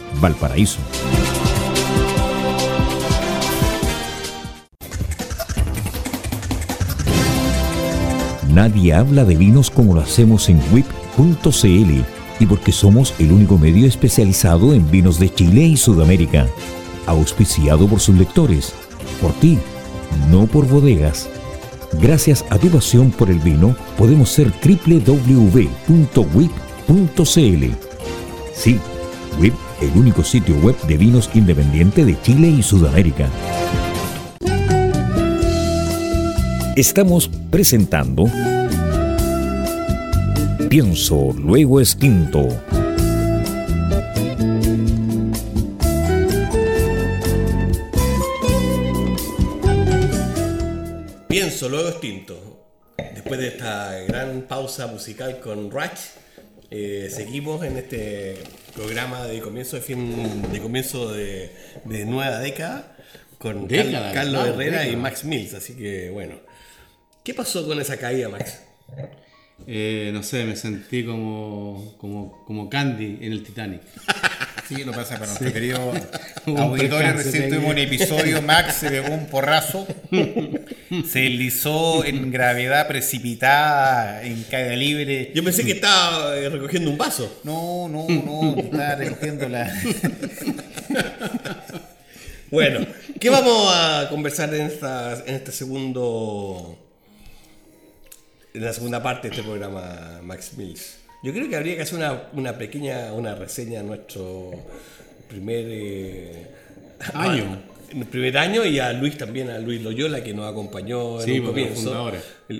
[SPEAKER 5] Valparaíso. Nadie habla de vinos como lo hacemos en WIP.cl y porque somos el único medio especializado en vinos de Chile y Sudamérica. Auspiciado por sus lectores, por ti, no por bodegas. Gracias a tu pasión por el vino, podemos ser www.wip.cl. Sí, WIP, el único sitio web de vinos independiente de Chile y Sudamérica. Estamos presentando Pienso, luego extinto.
[SPEAKER 3] Pienso, luego extinto. Después de esta gran pausa musical con Ratch, eh, seguimos en este programa de comienzo de fin, de comienzo de, de nueva década con
[SPEAKER 2] Década,
[SPEAKER 3] Carlos Herrera y. Max Mills. Así que bueno, ¿qué pasó con esa caída, Max?
[SPEAKER 2] Eh, no sé, me sentí como, como, como Candy en el Titanic.
[SPEAKER 1] Sí, lo pasa para nuestro querido
[SPEAKER 2] Un
[SPEAKER 1] auditorio. Recién tuvimos un episodio. Max se pegó un porrazo. Se deslizó en gravedad precipitada, en caída libre.
[SPEAKER 3] Yo pensé que estaba eh, recogiendo un vaso.
[SPEAKER 1] No, no, no. Estaba recogiendo la.
[SPEAKER 3] Bueno, ¿qué vamos a conversar en, esta, en este segundo. En la segunda parte de este programa, Max Mills? Yo creo que habría que hacer una, una pequeña una reseña de nuestro primer eh,
[SPEAKER 2] Año.
[SPEAKER 3] el primer año y a Luis también, a Luis Loyola, que nos acompañó en
[SPEAKER 2] Sí,
[SPEAKER 3] un
[SPEAKER 2] uno de los
[SPEAKER 3] comienzo.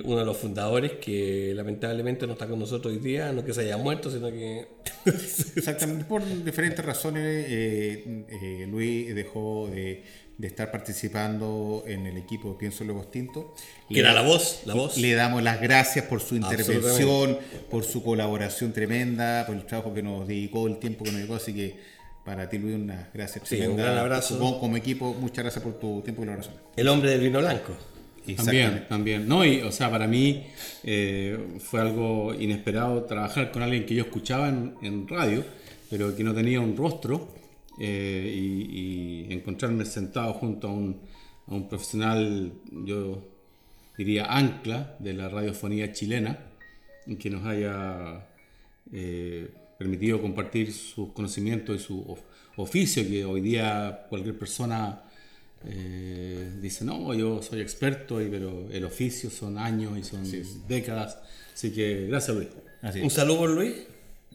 [SPEAKER 3] uno de los fundadores que lamentablemente no está con nosotros hoy día, no que se haya muerto, sino que.
[SPEAKER 1] Exactamente, por diferentes razones, eh, eh, Luis dejó de, de estar participando en el equipo de Pienso Luego Extinto.
[SPEAKER 3] que era la voz, la voz.
[SPEAKER 1] Le damos las gracias por su intervención, por su colaboración tremenda, por el trabajo que nos dedicó, el tiempo que nos dedicó. Así que para ti, Luis, unas gracias
[SPEAKER 3] Sí, un gran abrazo.
[SPEAKER 1] Como, como equipo, muchas gracias por tu tiempo y colaboración.
[SPEAKER 3] El hombre del vino blanco.
[SPEAKER 2] También, también. No, y, o sea, para mí eh, fue algo inesperado trabajar con alguien que yo escuchaba en, en radio, pero que no tenía un rostro, eh, y, y encontrarme sentado junto a un, a un profesional, yo diría ancla de la radiofonía chilena, y que nos haya eh, permitido compartir sus conocimientos y su of- oficio, que hoy día cualquier persona eh, dice, no, yo soy experto, pero el oficio son años y son décadas. Así que gracias Luis.
[SPEAKER 1] Así.
[SPEAKER 3] Un saludo por Luis.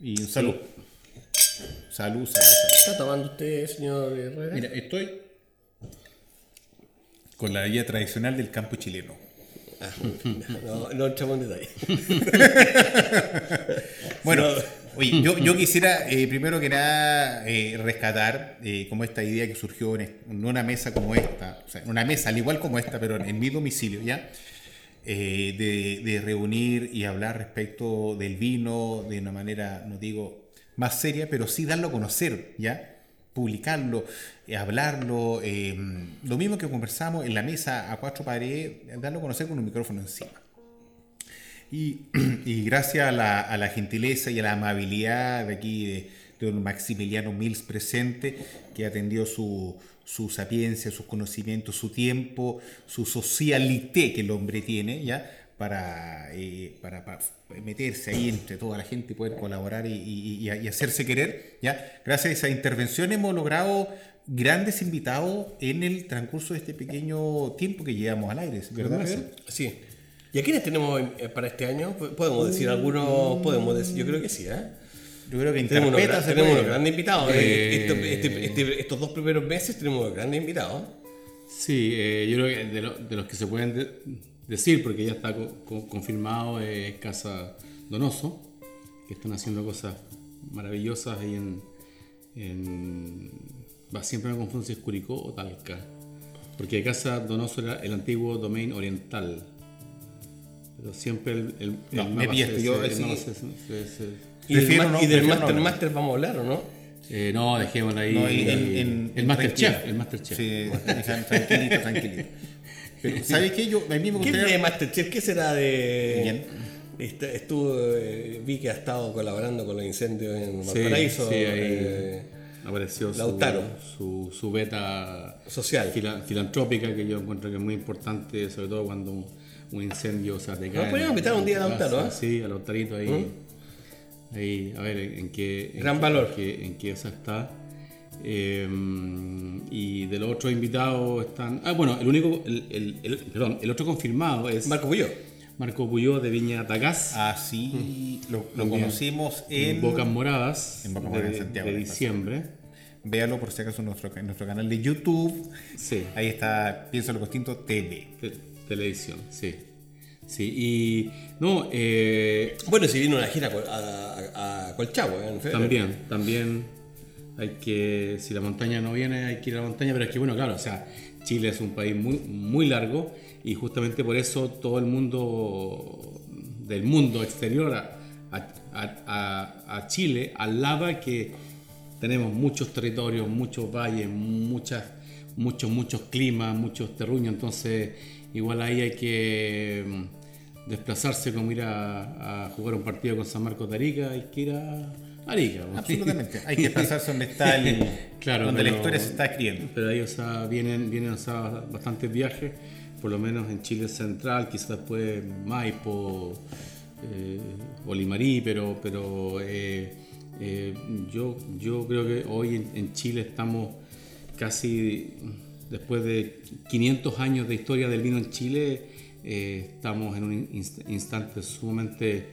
[SPEAKER 1] Y un salud. Salud, salud, salud.
[SPEAKER 3] ¿Está tomando usted, señor Herrera?
[SPEAKER 1] Mira, estoy con la guía tradicional del campo chileno.
[SPEAKER 3] No, no entramos en detalle.
[SPEAKER 1] Bueno,
[SPEAKER 3] No.
[SPEAKER 1] oye, yo, yo quisiera eh, primero que nada eh, rescatar eh, como esta idea que surgió en, una mesa como esta, o sea, en una mesa al igual como esta, pero en, mi domicilio, ¿ya? Eh, de, de reunir y hablar respecto del vino de una manera, no digo más seria, pero sí darlo a conocer, ¿ya? Publicarlo, eh, hablarlo, eh, lo mismo que conversamos en la mesa a cuatro paredes, darlo a conocer con un micrófono encima. Y, y gracias a la, a la gentileza y a la amabilidad de aquí de, don Maximiliano Mills presente, que atendió su, su sapiencia, sus conocimientos, su tiempo, su socialité que el hombre tiene, ¿ya? Para, eh, para, para meterse ahí entre toda la gente y poder colaborar y, y- y- hacerse querer, ¿ya? Gracias a esa intervención hemos logrado grandes invitados en el transcurso de este pequeño tiempo que llevamos al aire, ¿verdad?
[SPEAKER 3] Sí. ¿Y a quiénes tenemos eh, para este año? ¿Podemos decir algunos? Podemos decir, yo creo que sí, ¿eh?
[SPEAKER 1] Yo creo que
[SPEAKER 3] Tenemos, unos,
[SPEAKER 1] interpreta
[SPEAKER 3] gra-
[SPEAKER 1] se
[SPEAKER 3] tenemos unos grandes invitados.
[SPEAKER 2] Eh,
[SPEAKER 3] eh, Esto- este- este- estos dos primeros meses tenemos unos grandes invitados.
[SPEAKER 2] Sí, eh, yo creo que de, lo- de los que se pueden de- decir, porque ya está co- co- confirmado, es Casa Donoso, que están haciendo cosas maravillosas ahí en. en va, siempre me confundo si es Curicó o Talca. Porque Casa Donoso era el antiguo domain oriental. Pero siempre el. el, el
[SPEAKER 1] No, me
[SPEAKER 2] mapa
[SPEAKER 1] pillaste, yo
[SPEAKER 2] el
[SPEAKER 3] Y del,
[SPEAKER 1] Prefiero
[SPEAKER 3] ma-
[SPEAKER 1] no-
[SPEAKER 3] y del
[SPEAKER 1] prefiero no
[SPEAKER 3] Master. Master vamos a hablar, ¿o no?
[SPEAKER 2] eh, no, dejémoslo ahí.
[SPEAKER 1] No, y en- en-
[SPEAKER 2] el Masterchef. El Masterchef.
[SPEAKER 1] Sí, tranquilito, tranquilito. Pero, ¿sabes qué? Yo, a mí me
[SPEAKER 3] ¿Qué
[SPEAKER 1] gustaría...
[SPEAKER 3] es de Masterchef? ¿Qué será de.?
[SPEAKER 1] Bien.
[SPEAKER 3] Est- Estuvo, eh, vi que ha estado colaborando con los incendios en
[SPEAKER 2] Sí,
[SPEAKER 3] Valparaíso.
[SPEAKER 2] sí, ahí
[SPEAKER 3] eh,
[SPEAKER 2] apareció su,
[SPEAKER 3] Lautaro.
[SPEAKER 2] su, su beta
[SPEAKER 3] Social.
[SPEAKER 2] fila- filantrópica que yo encuentro que es muy importante, sobre todo cuando un, un incendio se te cae.
[SPEAKER 3] podríamos invitar un día a Lautaro,
[SPEAKER 2] casa.
[SPEAKER 3] ¿eh?
[SPEAKER 2] Sí, a Lautarito ahí. ahí a ver en qué. en
[SPEAKER 3] Gran
[SPEAKER 2] qué-
[SPEAKER 3] valor.
[SPEAKER 2] En qué, en qué esa está. Eh, y de los otros invitados están. Ah, bueno, el único. El, el- el- perdón, el otro confirmado es
[SPEAKER 3] Marco Puyó.
[SPEAKER 2] Marco Puyó de Viña Tagás.
[SPEAKER 1] Así lo, lo
[SPEAKER 2] También.
[SPEAKER 1] conocimos
[SPEAKER 2] en
[SPEAKER 1] en...
[SPEAKER 2] Bocas Moradas
[SPEAKER 1] en Bocas
[SPEAKER 2] de,
[SPEAKER 1] Moradas, en Santiago,
[SPEAKER 2] de diciembre.
[SPEAKER 1] Véalo por si acaso en nuestro, en nuestro canal de YouTube.
[SPEAKER 2] Sí.
[SPEAKER 1] Ahí está Pienso lo Costinto TV.
[SPEAKER 2] Te- televisión, sí. Sí, y no, eh,
[SPEAKER 3] Bueno, si vino una gira a, a, a Colchagua, ¿eh? en febrero.
[SPEAKER 2] también, también hay que, si la montaña no viene, hay que ir a la montaña, pero es que bueno, claro, o sea, Chile es un país muy, muy largo y justamente por eso todo el mundo del mundo exterior a, a- a- a- Chile alaba que tenemos muchos territorios, muchos valles, muchas, muchos, muchos climas, muchos terruños, entonces igual ahí hay que mm, desplazarse como ir a jugar un partido con San Marcos de Arica, hay que ir a Arica. ¿no?
[SPEAKER 1] Absolutamente. Hay que desplazarse donde está el...
[SPEAKER 2] Claro,
[SPEAKER 1] donde la
[SPEAKER 2] pero-
[SPEAKER 1] historia se está escribiendo.
[SPEAKER 2] Pero ahí, o sea, vienen, vienen o sea, bastantes viajes, por lo menos en Chile Central, quizás después Maipo, eh, Olimarí, pero, pero eh, eh, yo, yo creo que hoy en, en Chile estamos casi, después de 500 años de historia del vino en Chile, eh, estamos en un inst- instante sumamente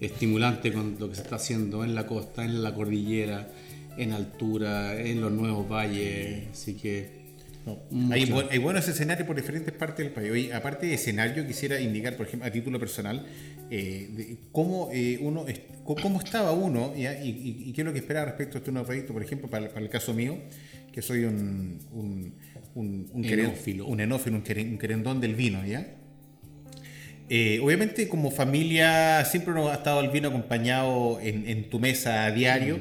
[SPEAKER 2] estimulante con lo que se está haciendo en la costa, en la cordillera, en altura, en los nuevos valles, así que
[SPEAKER 1] Hay,
[SPEAKER 2] mucho.
[SPEAKER 1] bu- hay buenos escenarios por diferentes partes del país. Oye, aparte de escenario, quisiera indicar, por ejemplo, a título personal, eh, de cómo, eh, uno cómo estaba uno ¿ya? Y, y- y qué es lo que esperaba respecto a este nuevo proyecto. Por ejemplo, para, para el caso mío, que soy un, un, un, un
[SPEAKER 2] Enófilo.
[SPEAKER 1] un enófilo, un querendón del vino, ¿ya? Eh, obviamente como familia siempre nos ha estado el vino acompañado en, en tu mesa a diario,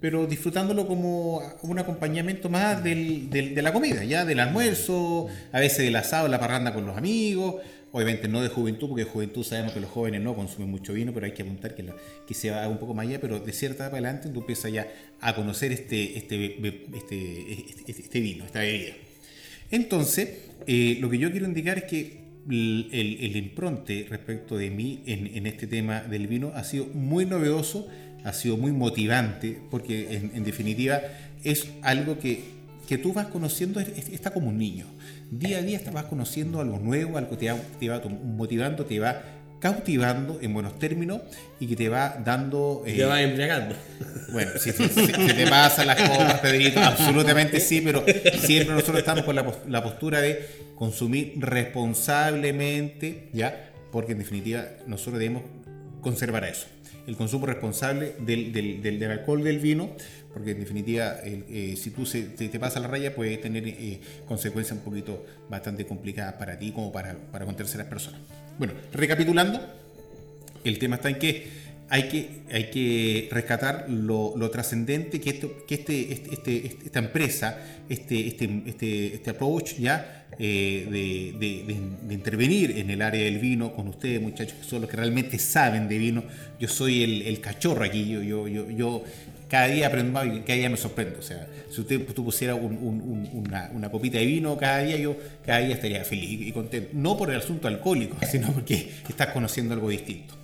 [SPEAKER 1] pero disfrutándolo como un acompañamiento más del- del- de la comida, ya del almuerzo, a veces del asado, la parranda con los amigos, obviamente no de juventud, porque de juventud sabemos que los jóvenes no consumen mucho vino, pero hay que apuntar que, la- que se va un poco más allá, pero de cierta edad para adelante tú empiezas ya a conocer este, este, este, este, este vino, esta bebida. Entonces, eh, lo que yo quiero indicar es que el, impronte respecto de mí en, este tema del vino ha sido muy novedoso, ha sido muy motivante, porque en, definitiva es algo que, que tú vas conociendo, es- es- está como un niño. Día a día vas conociendo algo nuevo, algo que te va, te va motivando, te va cautivando en buenos términos y que te va dando...
[SPEAKER 3] Te
[SPEAKER 1] eh,
[SPEAKER 3] vas embriagando.
[SPEAKER 1] bueno, si, si- si- si te pasan las copas, Pedrito, absolutamente sí, pero siempre nosotros estamos con la, la postura de consumir responsablemente, ¿ya? Porque en definitiva nosotros debemos conservar eso. El consumo responsable del, del- del- del alcohol del vino, porque en definitiva, eh, si tú se- te, te pasas la raya, puede tener eh, consecuencias un poquito bastante complicadas para ti como para, para con terceras personas. Bueno, recapitulando, el tema está en que hay que, hay que rescatar lo, lo trascendente que, esto, que este, este- este- esta empresa, este, este, este, este approach ya eh, de- de intervenir en el área del vino con ustedes, muchachos, que son los que realmente saben de vino. Yo soy el, el cachorro aquí, yo, yo, yo, yo cada día aprendo más y cada día me sorprendo. O sea, si usted tú pusiera un- un- un- una, una copita de vino cada día, yo cada día estaría feliz y contento. No por el asunto alcohólico, sino porque estás conociendo algo distinto.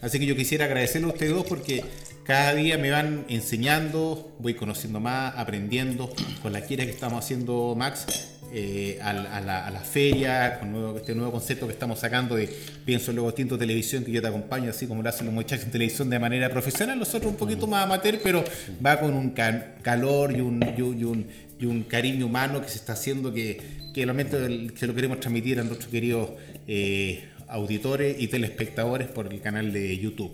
[SPEAKER 1] Así que yo quisiera agradecerle a ustedes dos porque cada día me van enseñando, voy conociendo más, aprendiendo con la gira que estamos haciendo Max. Eh, a, la, feria, con este nuevo concepto que estamos sacando de Pienso Luego Tinto Televisión, que yo te acompaño, así como lo hacen los muchachos en televisión de manera profesional, nosotros un poquito más amateur, pero va con un ca- calor y un, cariño humano que se está haciendo que, que realmente se lo queremos transmitir a nuestros queridos eh, auditores y telespectadores por el canal de YouTube.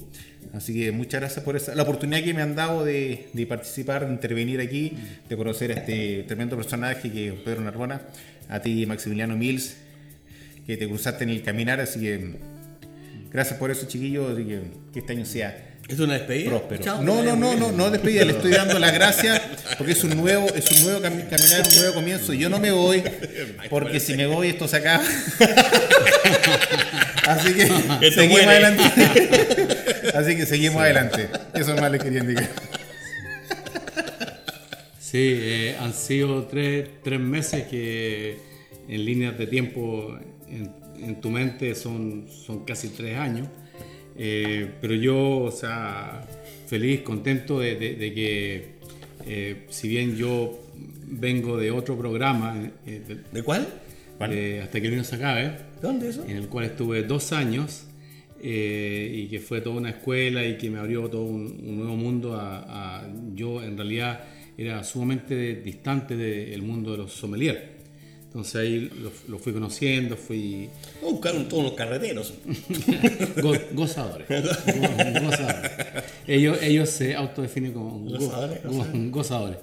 [SPEAKER 1] Así que muchas gracias por esa, la oportunidad que me han dado de, de participar, de intervenir aquí, de conocer a este tremendo personaje que es Pedro Narbona, a ti Maximiliano Mills, que te cruzaste en el caminar, así que gracias por eso chiquillos, así que, que este año sea
[SPEAKER 3] ¿Es una despedida?
[SPEAKER 1] próspero.
[SPEAKER 3] Chao,
[SPEAKER 1] no, no, no, no, no despedida, le estoy dando las gracias porque es un nuevo, es un nuevo cami- caminar, un nuevo comienzo. Yo no me voy porque si me voy esto se acaba. Así que seguimos adelante. Así que seguimos adelante. Eso más le quería indicar.
[SPEAKER 2] Sí, eh, han sido tres, tres meses que en líneas de tiempo en, en tu mente son, son casi tres años. Eh, pero yo, o sea, feliz, contento de, de- de que, eh, si bien yo vengo de otro programa, eh, de-
[SPEAKER 3] ¿De cuál?
[SPEAKER 2] Hasta que el vino se acabe,
[SPEAKER 3] ¿Dónde eso?
[SPEAKER 2] en el cual estuve dos años eh, y que fue toda una escuela y que me abrió todo un, un nuevo mundo. A, a- yo en realidad era sumamente distante del mundo de los sommeliers. Entonces ahí lo, lo fui conociendo, fui
[SPEAKER 3] Buscaron todos los carreteros.
[SPEAKER 2] go- gozadores. Go- gozadores. Ellos, ellos se autodefinen como go-
[SPEAKER 3] Gozadores,
[SPEAKER 2] go- gozadores.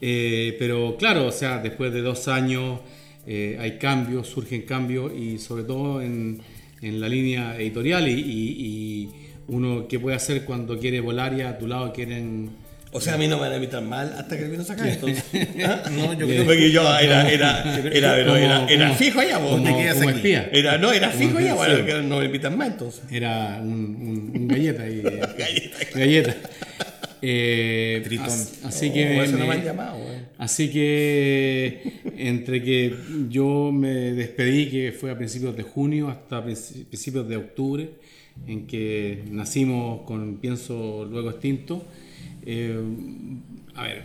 [SPEAKER 2] Eh, pero claro, o sea, después de dos años eh, hay cambios, surgen cambios y sobre todo en, en la línea editorial y, y- y uno que puede hacer cuando quiere volar y a tu lado quieren...
[SPEAKER 3] O sea, a mí no me van a invitar mal hasta que el vino se acabe. Entonces. ¿Ah?
[SPEAKER 1] No, yo
[SPEAKER 2] creo-
[SPEAKER 3] Porque yo era, era, era, era, era, era fijo allá, vos.
[SPEAKER 2] como,
[SPEAKER 1] te quedas
[SPEAKER 2] como
[SPEAKER 1] aquí.
[SPEAKER 2] espía.
[SPEAKER 3] Era, no, era fijo allá, bueno, que no me invitan más entonces.
[SPEAKER 2] Era un, un- un galleta. Y, galleta. Eh,
[SPEAKER 1] Tritón.
[SPEAKER 2] as- Así que,
[SPEAKER 3] Oh, eso no
[SPEAKER 2] me-
[SPEAKER 3] me han llamado, güey.
[SPEAKER 2] Así que entre que yo me despedí, que fue a principios de junio hasta princi- principios de octubre, en que nacimos con Pienso Luego Extinto, eh, a ver,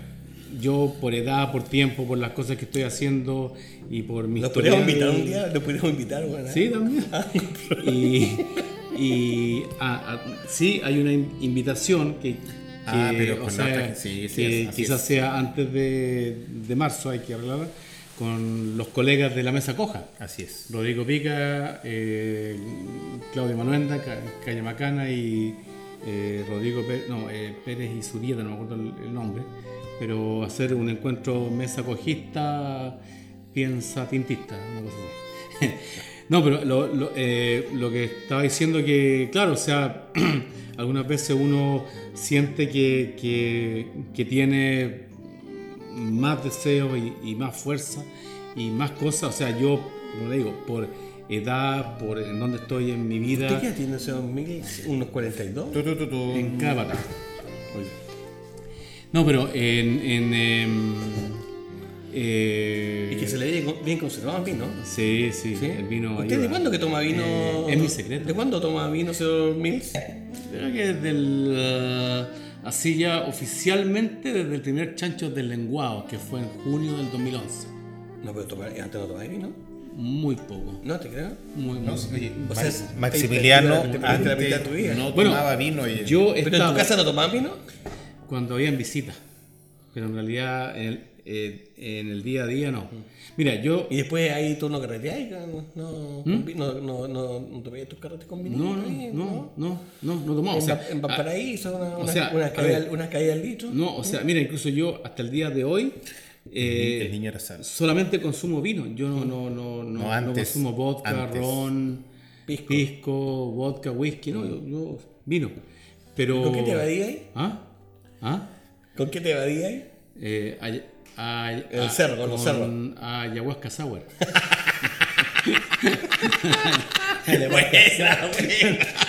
[SPEAKER 2] yo por edad, por tiempo, por las cosas que estoy haciendo y por mi
[SPEAKER 3] ¿Nos podríamos invitar un día? ¿Nos podríamos invitar, güey?
[SPEAKER 2] Sí, también. y y ah, ah, sí, hay una in- invitación que,
[SPEAKER 1] Ah, pero
[SPEAKER 2] o
[SPEAKER 1] con
[SPEAKER 2] sea,
[SPEAKER 1] sí, sí,
[SPEAKER 2] que
[SPEAKER 1] es-
[SPEAKER 2] quizás
[SPEAKER 1] es.
[SPEAKER 2] sea antes de, de marzo, hay que arreglarla, con los colegas de la mesa coja.
[SPEAKER 1] Así es.
[SPEAKER 2] Rodrigo Pica, eh, Claudio Manuenda, Ca- Calle Macana y eh, Rodrigo Pérez, no, eh, Pérez y Zurieta, no me acuerdo el, el nombre, pero hacer un encuentro mesa cojista, piensa tintista, una cosa así. No, pero lo, lo, eh, lo que estaba diciendo que, claro, o sea, algunas veces uno siente que, que, que tiene más deseo y, y más fuerza y más cosas. O sea, yo, como le digo, por edad, por en donde estoy en mi vida,
[SPEAKER 3] ¿Usted qué tiene, señor Miguel? ¿Unos 42?
[SPEAKER 1] Tu, tu, tu,
[SPEAKER 2] en pata. No, pero en. en em, eh,
[SPEAKER 3] Y que se le ve bien conservado el vino.
[SPEAKER 2] Sí, sí,
[SPEAKER 3] ¿Sí?
[SPEAKER 2] el vino.
[SPEAKER 3] ¿Usted de cuándo que toma vino?
[SPEAKER 2] Eh, es mi secreto.
[SPEAKER 3] ¿De cuándo toma vino, señor Mills?
[SPEAKER 2] Creo que desde el. eh, así ya oficialmente desde el primer chancho del lenguado, que fue en junio del 2011.
[SPEAKER 3] No, pero toma, antes no tomaba vino.
[SPEAKER 2] Muy poco.
[SPEAKER 3] No te creo.
[SPEAKER 2] Muy, muy
[SPEAKER 1] No, oye,
[SPEAKER 3] O sea,
[SPEAKER 1] Maximiliano
[SPEAKER 3] te- te- te- te- la mitad de tu
[SPEAKER 1] antes
[SPEAKER 3] vida.
[SPEAKER 1] no
[SPEAKER 2] Bueno,
[SPEAKER 1] tomaba vino y
[SPEAKER 2] Yo
[SPEAKER 3] ¿Pero en
[SPEAKER 2] estaba
[SPEAKER 3] tu casa no tomaban vino?
[SPEAKER 2] cuando habían visitas, pero en realidad en el, eh, en el día a día no. Mira, yo
[SPEAKER 3] Y después ahí tú no carreteas, no, vi- no, no, no, no te tus carretes con vino.
[SPEAKER 2] ¿Mm? no, no,
[SPEAKER 3] ahí,
[SPEAKER 2] no, no, no, no tomaba. O sea,
[SPEAKER 3] en Valparaíso, una,
[SPEAKER 2] o
[SPEAKER 3] una,
[SPEAKER 2] sea,
[SPEAKER 3] una
[SPEAKER 2] a
[SPEAKER 3] caída, una caída al litro.
[SPEAKER 2] no, o sea, mira, incluso yo hasta el día de hoy eh,
[SPEAKER 1] el niño era sano.
[SPEAKER 2] solamente consumo vino. Yo no, no, no, no,
[SPEAKER 1] antes,
[SPEAKER 2] consumo vodka,
[SPEAKER 1] antes.
[SPEAKER 2] ron,
[SPEAKER 3] Pisco.
[SPEAKER 2] pisco. vodka, whisky, no, yo, yo vino. Pero
[SPEAKER 3] ¿Con qué te evadías ahí?
[SPEAKER 2] ¿Ah? ¿Ah?
[SPEAKER 3] ¿Con qué te evadías ahí?
[SPEAKER 2] Eh, ay-
[SPEAKER 3] El
[SPEAKER 2] ah,
[SPEAKER 3] cerro, con los cerros.
[SPEAKER 2] Ayahuasca sour.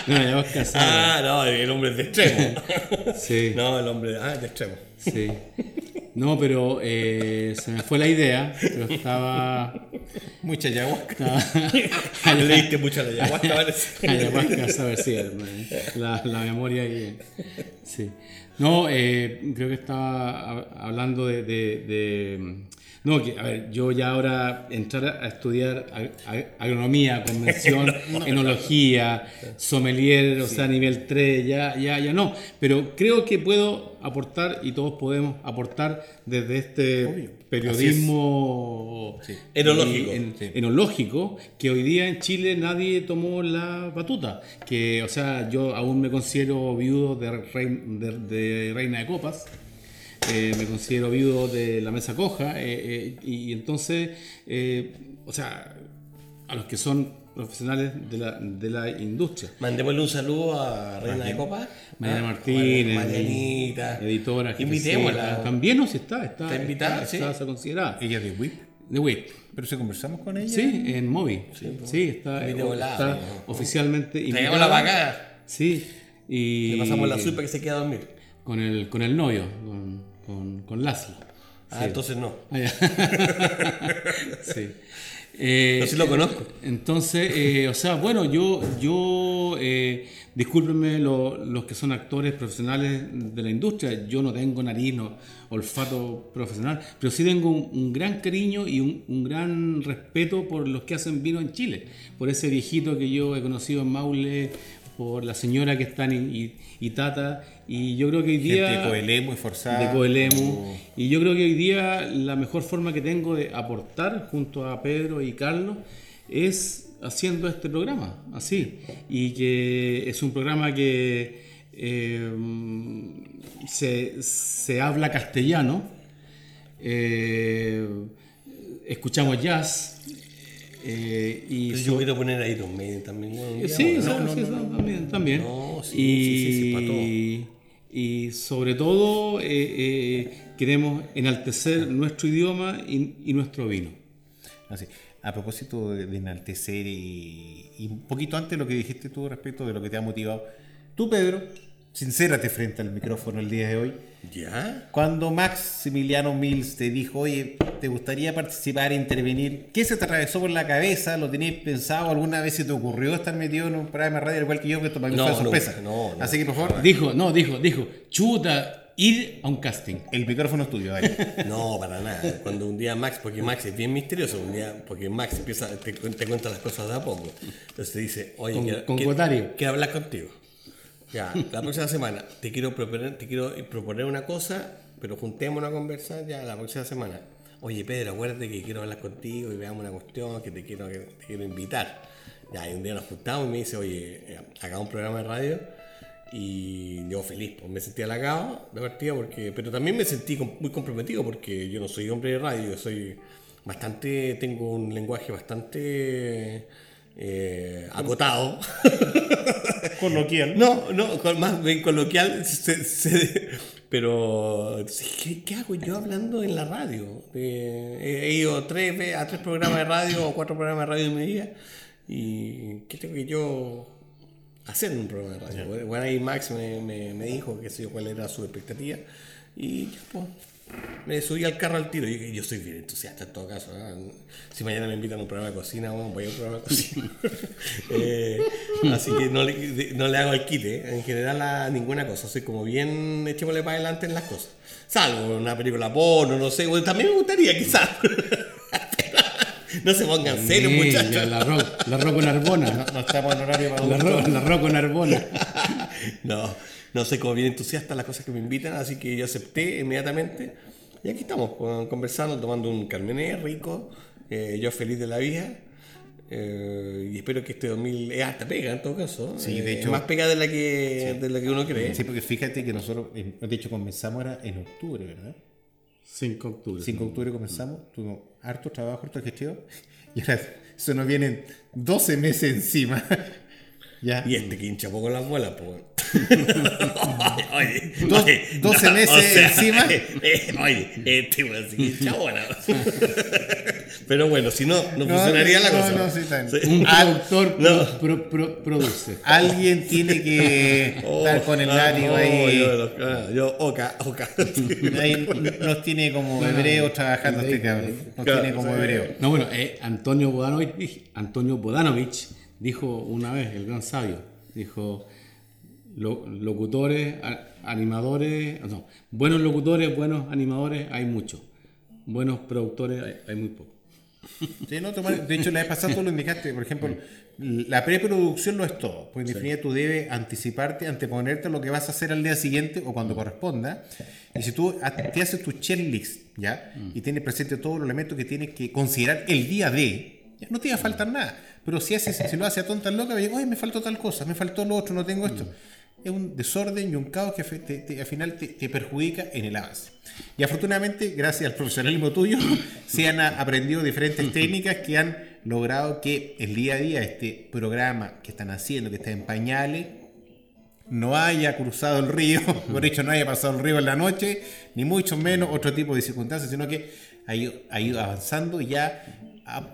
[SPEAKER 2] No, ayahuasca sour.
[SPEAKER 3] ah, no, el hombre es de extremo.
[SPEAKER 2] Sí,
[SPEAKER 3] no, el hombre ah, es de extremo.
[SPEAKER 2] sí. No, pero eh, se me fue la idea, pero estaba...
[SPEAKER 1] Mucha ayahuasca.
[SPEAKER 2] estaba
[SPEAKER 3] Le diste mucho a la ayahuasca, parece.
[SPEAKER 2] Ayahuasca, hermano. la, la memoria ahí. Sí. No, eh, creo que estaba hab- hablando de- de- No, que, a ver, yo ya ahora entrar a estudiar ag- ag- agronomía, convención, enología, sommelier, o sea, nivel 3, ya, ya, ya no. Pero creo que puedo aportar y todos podemos aportar desde este periodismo
[SPEAKER 3] Enológico.
[SPEAKER 2] y- en-
[SPEAKER 1] Sí.
[SPEAKER 2] enológico que hoy día en Chile nadie tomó la batuta. Que, o sea, yo aún me considero viudo de- de Reina de Copas. Eh, me considero viudo de la mesa coja eh, eh, y entonces, eh, o sea, a los que son profesionales de la, de la industria.
[SPEAKER 3] Mandémosle un saludo a Reina de Copa.
[SPEAKER 2] Mariana
[SPEAKER 3] Ah,
[SPEAKER 2] Martínez,
[SPEAKER 3] Marianita.
[SPEAKER 2] editora,
[SPEAKER 3] Invitémosla.
[SPEAKER 2] También no, si está, está,
[SPEAKER 3] ¿Está invitada?
[SPEAKER 2] está,
[SPEAKER 3] Sí.
[SPEAKER 2] considerada.
[SPEAKER 1] Ella es de WIP.
[SPEAKER 2] De.
[SPEAKER 1] Pero si conversamos con ella.
[SPEAKER 2] Sí, en Movi. Sí, está,
[SPEAKER 3] volada,
[SPEAKER 2] está
[SPEAKER 3] ¿no?
[SPEAKER 2] oficialmente
[SPEAKER 3] Traigamos la vaca.
[SPEAKER 2] Sí. Y
[SPEAKER 3] Le pasamos la supe que se queda a dormir.
[SPEAKER 2] con el, con el novio, con, con, con Laszlo.
[SPEAKER 3] Ah, entonces no.
[SPEAKER 2] Ah, sí. Eh,
[SPEAKER 3] Yo sí lo conozco.
[SPEAKER 2] Entonces, eh, o sea, bueno, yo, yo eh, discúlpenme lo- los que son actores profesionales de la industria, yo no tengo nariz, no, olfato profesional, pero sí tengo un, un gran cariño y un, un gran respeto por los que hacen vino en Chile, por ese viejito que yo he conocido en Maule, por la señora que está en Itata, y yo creo que hoy
[SPEAKER 1] Gente
[SPEAKER 2] día
[SPEAKER 1] de Coelemo y Forzada.
[SPEAKER 2] de Coelemu. Y yo creo que hoy día la mejor forma que tengo de aportar junto a Pedro y Carlos es haciendo este programa, así. Y que es un programa que eh, se, se habla castellano, eh, escuchamos jazz. eh, y
[SPEAKER 3] Entonces yo quiero poner ahí Iron Maiden también. ¿no?
[SPEAKER 2] Sí,
[SPEAKER 3] ¿no?
[SPEAKER 2] sí, sí, también. también.
[SPEAKER 3] No, sí,
[SPEAKER 2] y,
[SPEAKER 3] sí, sí, sí, para todo.
[SPEAKER 2] Y sobre todo eh, eh, queremos enaltecer nuestro idioma y, nuestro vino.
[SPEAKER 1] Así. A propósito de, de enaltecer y, y un poquito antes lo que dijiste tú respecto de lo que te ha motivado. Tú, Pedro, sincérate frente al micrófono el día de hoy.
[SPEAKER 3] ¿Ya?
[SPEAKER 1] Cuando Maximiliano Mills te dijo, oye, ¿te gustaría participar, intervenir? ¿Qué se te atravesó por la cabeza? ¿Lo tenías pensado? ¿Alguna vez se te ocurrió estar metido en un programa de radio igual que yo? Que esto para mí
[SPEAKER 3] No,
[SPEAKER 1] fue sorpresa.
[SPEAKER 3] no, no.
[SPEAKER 1] Así que, por favor,
[SPEAKER 2] Dijo, no, dijo, dijo, chuta, ir a un casting.
[SPEAKER 1] el micrófono es tuyo. dale.
[SPEAKER 3] No, para nada. Cuando un día Max, porque Max es bien misterioso, un día, porque Max empieza, te, te cuenta las cosas de a poco. Entonces te dice, oye,
[SPEAKER 2] Con-
[SPEAKER 3] quiero,
[SPEAKER 2] con
[SPEAKER 3] quiero- quiero hablar contigo. Ya, la próxima semana te quiero proponer, te quiero proponer una cosa, pero juntémonos a conversar ya la próxima semana. Oye, Pedro, acuérdate que quiero hablar contigo y veamos una cuestión que te quiero, te quiero invitar. Ya, y un día nos juntamos y me dice, oye, eh, hagamos un programa de radio. Y yo feliz, pues me sentí halagado de partida, porque, pero también me sentí muy comprometido porque yo no soy hombre de radio, yo soy bastante, tengo un lenguaje bastante eh, acotado.
[SPEAKER 1] Coloquial.
[SPEAKER 3] No, no, con- más bien coloquial, se- se- pero ¿qué, qué hago yo hablando en la radio? Eh, he, ido tres, a tres programas de radio o cuatro programas de radio en mi vida y ¿qué tengo que yo hacer en un programa de radio? Bueno, ahí Max me, me, me dijo que sé yo cuál era su expectativa y ya, pues, me subí al carro al tiro. Yo, yo soy bien entusiasta en todo caso. ¿ah? Si mañana me invitan a un programa de cocina, bueno, voy a un programa de cocina. Eh, así que no le, no le hago el quite ¿eh? en general a ninguna cosa. Soy como bien echémosle para adelante en las cosas. Salvo una película porno, no sé. bueno, también me gustaría, quizás. no se pongan serios,
[SPEAKER 2] Sí,
[SPEAKER 3] muchachos.
[SPEAKER 2] la ro, la ro con Arbona.
[SPEAKER 1] No estamos en horario para
[SPEAKER 2] La ro, la ro con Arbona.
[SPEAKER 3] No, no soy como bien entusiasta en las cosas que me invitan, así que yo acepté inmediatamente. Y aquí estamos, con- conversando, tomando un carmené rico, eh, yo feliz de la vida. eh, y espero que este 2000 es harta pega en todo caso.
[SPEAKER 1] Sí, de
[SPEAKER 3] eh,
[SPEAKER 1] hecho-
[SPEAKER 3] más pega de la que, de la que uno cree.
[SPEAKER 1] Sí, porque fíjate que nosotros, eh, de hecho, comenzamos era en octubre, ¿verdad?
[SPEAKER 2] 5 de octubre.
[SPEAKER 1] 5 de octubre comenzamos, tuvimos harto trabajo, harto gestión, y ahora se nos vienen 12 meses encima. Ya.
[SPEAKER 3] Y este que hincha poco las bolas, pues. oye,
[SPEAKER 1] Dos-
[SPEAKER 3] oye,
[SPEAKER 1] 12 meses encima.
[SPEAKER 3] eh, oye, este weón sí que es chabona. Pero bueno, si no, no,
[SPEAKER 1] No,
[SPEAKER 3] funcionaría la
[SPEAKER 1] no,
[SPEAKER 3] cosa.
[SPEAKER 1] no, sí, bien.
[SPEAKER 2] Un
[SPEAKER 1] Al-
[SPEAKER 2] productor
[SPEAKER 3] no.
[SPEAKER 2] pro- pro- pro- produce.
[SPEAKER 1] Alguien tiene que
[SPEAKER 3] Oh,
[SPEAKER 1] estar con el
[SPEAKER 3] ah,
[SPEAKER 1] látigo
[SPEAKER 3] oh,
[SPEAKER 1] ahí.
[SPEAKER 3] Yo, ah, yo, oca, oca.
[SPEAKER 1] Ahí nos tiene como hebreos trabajando este cabrón. Nos
[SPEAKER 3] Claro,
[SPEAKER 1] tiene como
[SPEAKER 3] sí.
[SPEAKER 1] hebreos.
[SPEAKER 2] No, bueno, eh, Antonio Bodanovich, Antonio Bodanovich dijo una vez, el gran sabio, dijo, lo- locutores, animadores, no, buenos locutores, buenos animadores, hay muchos. Buenos productores, hay, hay muy pocos.
[SPEAKER 1] Sí, no, de hecho, la vez pasada tú lo indicaste, por ejemplo, la preproducción no es todo, porque en definitiva tú debes anticiparte, anteponerte a lo que vas a hacer al día siguiente o cuando corresponda. Y si tú te haces tu checklist, ¿ya? Y tienes presente todos los elementos que tienes que considerar el día de, ya no te va a faltar nada. Pero si, haces, si lo haces a tonta loca, me digo, oye, me faltó tal cosa, me faltó lo otro, no tengo esto. Es un desorden y un caos que te- te- al final te, te perjudica en el avance. Y afortunadamente, gracias al profesionalismo tuyo, se han aprendido diferentes técnicas que han logrado que el día a día este programa que están haciendo, que está en pañales, no haya cruzado el río, por hecho no haya pasado el río en la noche, ni mucho menos otro tipo de circunstancias, sino que ha ido, ha ido avanzando y ya,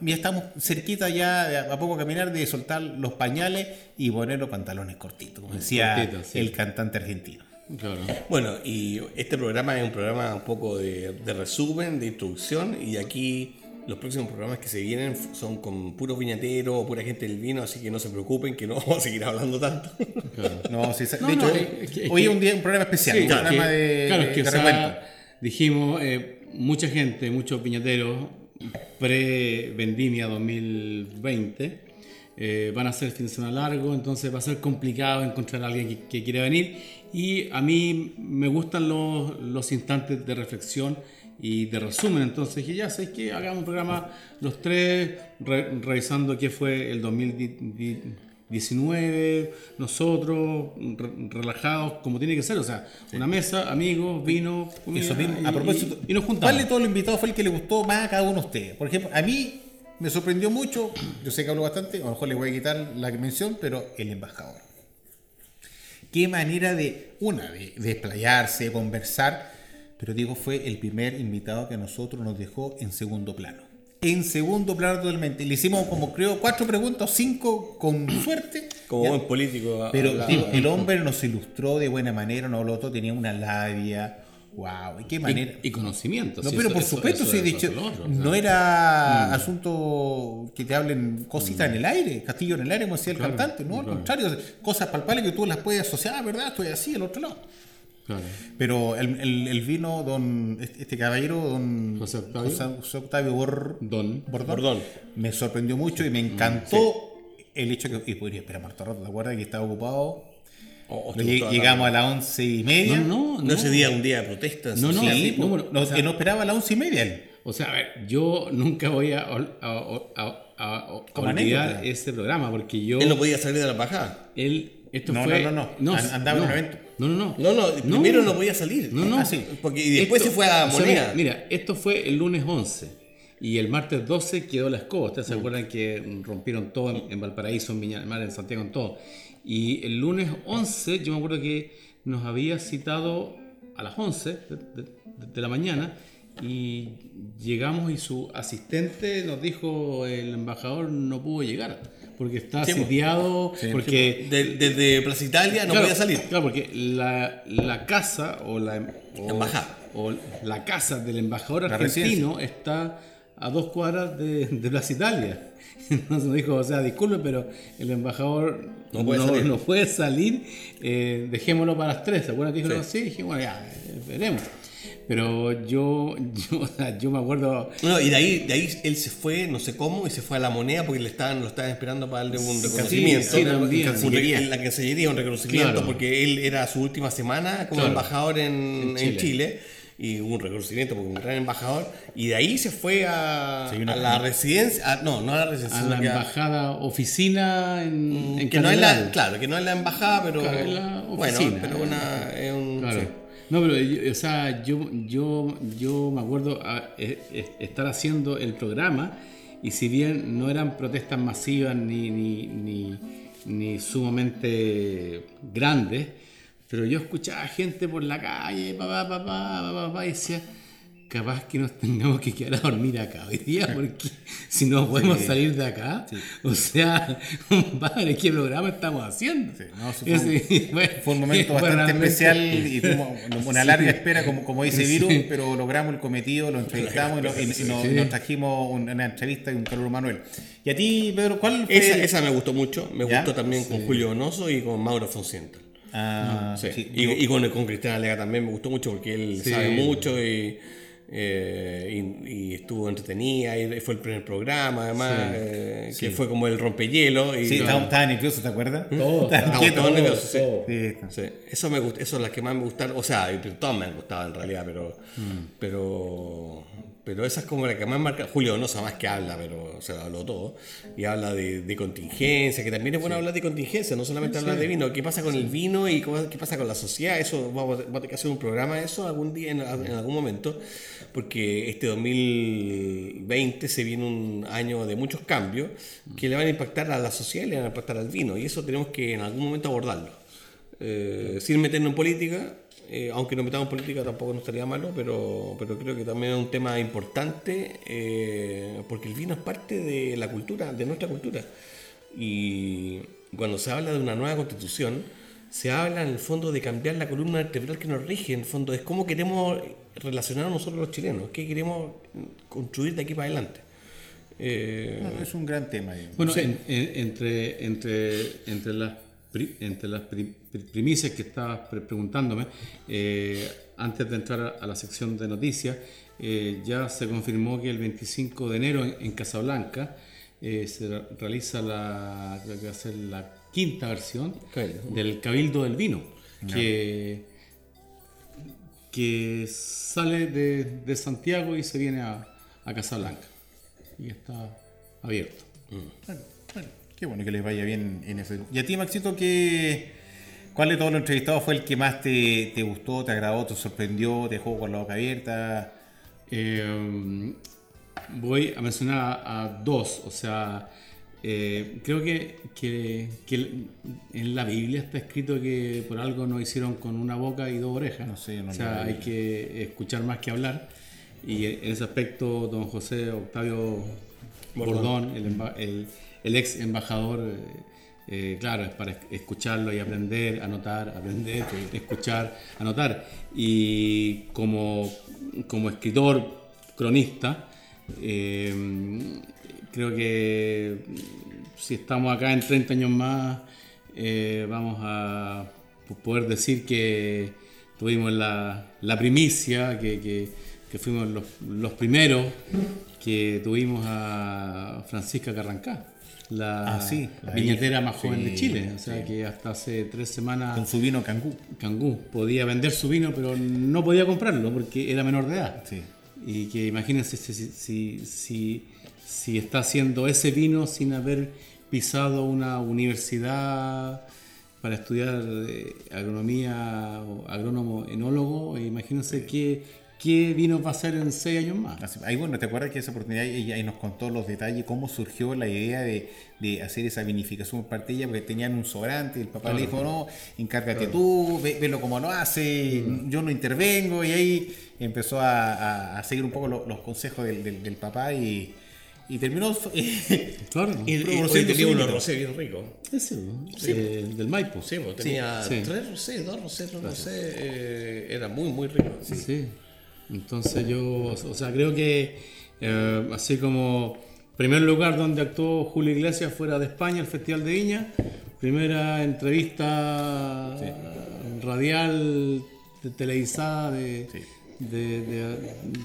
[SPEAKER 1] ya estamos cerquita ya de a, poco caminar de soltar los pañales y poner los pantalones cortitos, como decía
[SPEAKER 2] Cortitos, sí.
[SPEAKER 1] el cantante argentino.
[SPEAKER 2] Claro.
[SPEAKER 3] Bueno, y este programa es un programa un poco de, de resumen, de introducción, y aquí los próximos programas que se vienen son con puros viñateros o pura gente del vino, así que no se preocupen que no vamos a seguir hablando tanto.
[SPEAKER 1] No, sí, de
[SPEAKER 2] No,
[SPEAKER 1] hecho,
[SPEAKER 2] no, es que- es
[SPEAKER 1] hoy es un día un programa especial,
[SPEAKER 2] Sí,
[SPEAKER 1] un
[SPEAKER 2] claro,
[SPEAKER 1] programa
[SPEAKER 2] que-
[SPEAKER 1] de,
[SPEAKER 2] claro,
[SPEAKER 1] de-
[SPEAKER 2] que,
[SPEAKER 1] de
[SPEAKER 2] o sea, dijimos, eh, mucha gente, muchos piñateros, pre-vendimia 2020, eh, van a ser fin de semana largo, entonces va a ser complicado encontrar a alguien que, quiera venir. Y a mí me gustan los, instantes de reflexión y de resumen, entonces dije, ya sé que hagamos un programa los tres, re- revisando qué fue el 2019, nosotros, re- relajados, como tiene que ser, o sea, una mesa, amigos, vino, comida,
[SPEAKER 1] Eso mismo,
[SPEAKER 2] y-
[SPEAKER 1] a propósito,
[SPEAKER 2] y, y nos juntamos.
[SPEAKER 1] ¿cuál de todos los invitados fue el que le gustó más a cada uno de ustedes? Por ejemplo, a mí me sorprendió mucho, yo sé que hablo bastante, a lo mejor le voy a quitar la mención, pero el embajador. Qué manera de, una, de, de desplayarse, de conversar, pero digo, fue el primer invitado que a nosotros nos dejó en segundo plano. En segundo plano totalmente. Le hicimos como creo cuatro preguntas, cinco con suerte.
[SPEAKER 3] Como
[SPEAKER 1] Ya.
[SPEAKER 3] buen político.
[SPEAKER 1] Pero
[SPEAKER 3] hablaba.
[SPEAKER 1] digo, el hombre nos ilustró de buena manera, no habló todo, tenía una labia. Wow, y qué manera.
[SPEAKER 2] y, y conocimiento.
[SPEAKER 1] no, pero
[SPEAKER 2] eso-
[SPEAKER 1] por supuesto,
[SPEAKER 2] eso-
[SPEAKER 1] sí,
[SPEAKER 2] eso
[SPEAKER 1] de hecho,
[SPEAKER 2] es lo otro, o
[SPEAKER 1] no era asunto que te hablen cositas en el aire, castillo en el aire, como decía el
[SPEAKER 2] Claro,
[SPEAKER 1] cantante, no, al contrario, cosas palpables que tú las puedes asociar, "Ah, ¿verdad? Estoy así, al otro lado.
[SPEAKER 2] Claro.
[SPEAKER 1] Pero el, el- el vino, don, este este caballero, don
[SPEAKER 2] José Octavio.
[SPEAKER 1] José Octavio Bor-
[SPEAKER 2] Don.
[SPEAKER 1] Bordón,
[SPEAKER 3] Bordón.
[SPEAKER 1] me sorprendió mucho y me encantó el hecho que, y podría esperar más rato, ¿te acuerdas que estaba ocupado?
[SPEAKER 3] Oh, gustó
[SPEAKER 1] llegamos a las once y media.
[SPEAKER 2] No, no,
[SPEAKER 3] No, ese día un día de protesta.
[SPEAKER 2] No, no,
[SPEAKER 3] sí.
[SPEAKER 2] No, bueno,
[SPEAKER 1] no,
[SPEAKER 2] o sea-
[SPEAKER 1] que no esperaba a las once y media él.
[SPEAKER 2] O sea, a ver, yo nunca voy a, ol- a- a- a- a- a
[SPEAKER 1] Como
[SPEAKER 2] olvidar ese programa porque yo.
[SPEAKER 3] Él no podía salir de la embajada.
[SPEAKER 2] él- esto
[SPEAKER 1] No,
[SPEAKER 2] fue.
[SPEAKER 1] no, no, no. An- andaba en un evento.
[SPEAKER 2] No, no, no.
[SPEAKER 3] No, no, primero no podía salir.
[SPEAKER 2] No, no.
[SPEAKER 1] Ah.
[SPEAKER 3] Porque, y después
[SPEAKER 2] Esto-
[SPEAKER 3] se fue a la
[SPEAKER 2] o sea,
[SPEAKER 3] moneda.
[SPEAKER 2] mira, esto fue el lunes 11 y el martes 12 quedó la escoba. Ustedes se
[SPEAKER 3] Mm.
[SPEAKER 2] acuerdan que rompieron todo en, en Valparaíso, en Viña Mar, en Santiago, en todo. Y el lunes 11, yo me acuerdo que nos había citado a las 11 de, de- de la mañana y llegamos y su asistente nos dijo el embajador no pudo llegar porque está
[SPEAKER 3] Sí,
[SPEAKER 2] sitiado, porque
[SPEAKER 3] De- Desde Plaza Italia no
[SPEAKER 2] Claro,
[SPEAKER 3] podía salir.
[SPEAKER 2] Claro, porque la, la casa o la, o-
[SPEAKER 3] Embajada.
[SPEAKER 2] o la casa del embajador
[SPEAKER 1] La
[SPEAKER 2] argentino está a dos cuadras de, de Plaza Italia. Entonces nos dijo, o sea, disculpe, pero el embajador
[SPEAKER 3] No puede salir.
[SPEAKER 2] no puede salir, eh, dejémoslo para las tres. ¿Se acuerdan que dijo? Sí, dije, bueno, ya, eh, veremos. Pero yo, yo, me acuerdo...
[SPEAKER 3] No, y de ahí, de ahí él se fue, no sé cómo, y se fue a la moneda porque le estaban, lo estaban esperando para darle un reconocimiento.
[SPEAKER 2] sí,
[SPEAKER 3] re- en la Cancillería, un reconocimiento,
[SPEAKER 2] Claro.
[SPEAKER 3] porque él era su última semana como
[SPEAKER 2] Claro.
[SPEAKER 3] embajador en,
[SPEAKER 2] En
[SPEAKER 3] en
[SPEAKER 2] Chile.
[SPEAKER 3] Y hubo un reconocimiento porque un gran embajador. Y de ahí se fue a,
[SPEAKER 1] Sí,
[SPEAKER 3] a la residencia. ah, no, no a la residencia,
[SPEAKER 2] A la
[SPEAKER 3] a-
[SPEAKER 2] embajada oficina en, en
[SPEAKER 3] que no es la, claro, que no es la embajada, pero
[SPEAKER 2] es la
[SPEAKER 3] bueno,
[SPEAKER 2] oficina.
[SPEAKER 3] pero una, es un,
[SPEAKER 2] Claro.
[SPEAKER 3] sí.
[SPEAKER 2] No, pero yo, o sea, yo, yo, yo me acuerdo a- eh, eh, estar haciendo el programa y si bien no eran protestas masivas ni, ni, ni, ni sumamente grandes, pero yo escuchaba gente por la calle, papá, papá, papá, papá, y decía, capaz que nos tengamos que quedar a dormir acá hoy día, porque si no podemos salir de acá, o sea, compadre, ¿qué programa estamos haciendo?
[SPEAKER 1] Sí, no, fue, un-
[SPEAKER 2] bueno,
[SPEAKER 1] fue un momento bastante especial y tuvimos una larga espera, como, como dice
[SPEAKER 2] Sí.
[SPEAKER 1] Virus, pero logramos el cometido, lo entrevistamos y, lo- y- y nos,
[SPEAKER 2] Sí.
[SPEAKER 1] nos trajimos un- una entrevista y un calor Manuel. Y a ti, Pedro, ¿cuál fue?
[SPEAKER 3] Esa, esa me gustó mucho, me
[SPEAKER 1] ¿Ya?
[SPEAKER 3] gustó también con Julio Donoso y con Mauro Fonsienta.
[SPEAKER 1] Ah,
[SPEAKER 3] Sí.
[SPEAKER 1] sí,
[SPEAKER 3] Y, y con, con Cristian Alega también me gustó mucho porque él
[SPEAKER 2] Sí.
[SPEAKER 3] sabe mucho y, eh, y, y estuvo entretenida y fue el primer programa además
[SPEAKER 2] Sí.
[SPEAKER 3] eh, que fue como el rompehielo y
[SPEAKER 1] sí, estaba, estaba nervioso, ¿te acuerdas?
[SPEAKER 2] Todo,
[SPEAKER 1] Estaba
[SPEAKER 3] Estamos
[SPEAKER 1] quieto.
[SPEAKER 3] todos nerviosos, sí.
[SPEAKER 1] Sí,
[SPEAKER 3] Sí, eso me gusta, eso es las que más me gustaron, o sea, todas me han gustado en realidad, pero pero pero esa es como la que más marca, Julio no sabe más que habla, pero se lo habló todo, y habla de, de contingencia, que también es bueno hablar de contingencia, no solamente hablar de vino, qué pasa con el vino y cómo- qué pasa con la sociedad, eso vamos, a- vamos a tener que hacer un programa de eso algún día, en, en algún momento, porque este 2020 se viene un año de muchos cambios que le van a impactar a la sociedad y le van a impactar al vino, y eso tenemos que en algún momento abordarlo. Eh, sin meternos en política, eh, aunque nos metamos en política tampoco nos estaría malo, pero, pero creo que también es un tema importante eh, porque el vino es parte de la cultura, de nuestra cultura. Y cuando se habla de una nueva constitución, se habla en el fondo de cambiar la columna vertebral que nos rige, en el fondo es cómo queremos relacionar nosotros los chilenos, qué queremos construir de aquí para adelante. Eh,
[SPEAKER 1] es un gran tema. digamos.
[SPEAKER 2] Bueno,
[SPEAKER 3] Sí.
[SPEAKER 2] en- en- entre, entre, entre las, pri- entre las pri- pri- primicias que estabas pre- preguntándome, eh, antes de entrar a, a la sección de noticias, eh, ya se confirmó que el 25 de enero en, en Casablanca eh, se re- realiza la, creo que va a ser la quinta versión
[SPEAKER 3] Cabildo.
[SPEAKER 2] del Cabildo del Vino, que, que sale de, de Santiago y se viene a, a Casablanca. Y está abierto.
[SPEAKER 1] Bueno, bueno, qué bueno que les vaya bien en ese. Y a ti, Maxito, ¿qué, ¿cuál de todos los entrevistados fue el que más te, te gustó, te agradó, te sorprendió, te dejó con la boca abierta?
[SPEAKER 2] Eh, voy a mencionar a, a dos, o sea, eh, creo que, que- que en la Biblia está escrito que por algo nos hicieron con una boca y dos orejas.
[SPEAKER 1] No sé, no
[SPEAKER 2] o sea, hay que escuchar más que hablar. Y en ese aspecto, don José Octavio Bordón, el, emba- el- el ex embajador, eh, eh, claro, es para es- escucharlo y aprender, anotar, aprender, escuchar, anotar. Y como, como escritor, cronista, eh, creo que si estamos acá en 30 años más, eh, vamos a poder decir que tuvimos la, la primicia, que, que- que fuimos los, los primeros que tuvimos a Francisca Carrancá, la
[SPEAKER 1] Ah, sí,
[SPEAKER 2] viñetera más joven de
[SPEAKER 1] sí,
[SPEAKER 2] Chile. O sea
[SPEAKER 1] sí.
[SPEAKER 2] que hasta hace tres semanas
[SPEAKER 1] Con su vino Cangú.
[SPEAKER 2] Cangú podía vender su vino, pero no podía comprarlo porque era menor de edad. Y que imagínense si, si, si, si- está haciendo ese vino sin haber pisado una universidad para estudiar eh, agronomía o agrónomo enólogo, e imagínense qué, qué vino va a hacer en seis años más.
[SPEAKER 1] Así- Ahí, bueno, ¿te acuerdas que esa oportunidad ella ahí nos contó los detalles, cómo surgió la idea de, de hacer esa vinificación por parte de ella? Porque tenían un sobrante, el papá le dijo, no, encárgate tú, ve, velo cómo lo hace, yo no intervengo, y ahí empezó a, a- a seguir un poco lo- los consejos del, del- del papá y, y terminó...
[SPEAKER 2] Claro,
[SPEAKER 3] y, tenía unos
[SPEAKER 1] vinito.
[SPEAKER 3] rosé bien ricos.
[SPEAKER 2] ese, eh, del Maipo.
[SPEAKER 3] Sí, tenía
[SPEAKER 2] Sí.
[SPEAKER 3] tres rosés, dos rosés, tres rosés. eh, era muy, muy rico.
[SPEAKER 2] Sí. Entonces yo, o sea, creo que eh, así como primer lugar donde actuó Julio Iglesias fuera de España, el Festival de Viña, primera entrevista radial de- televisada de, de, de-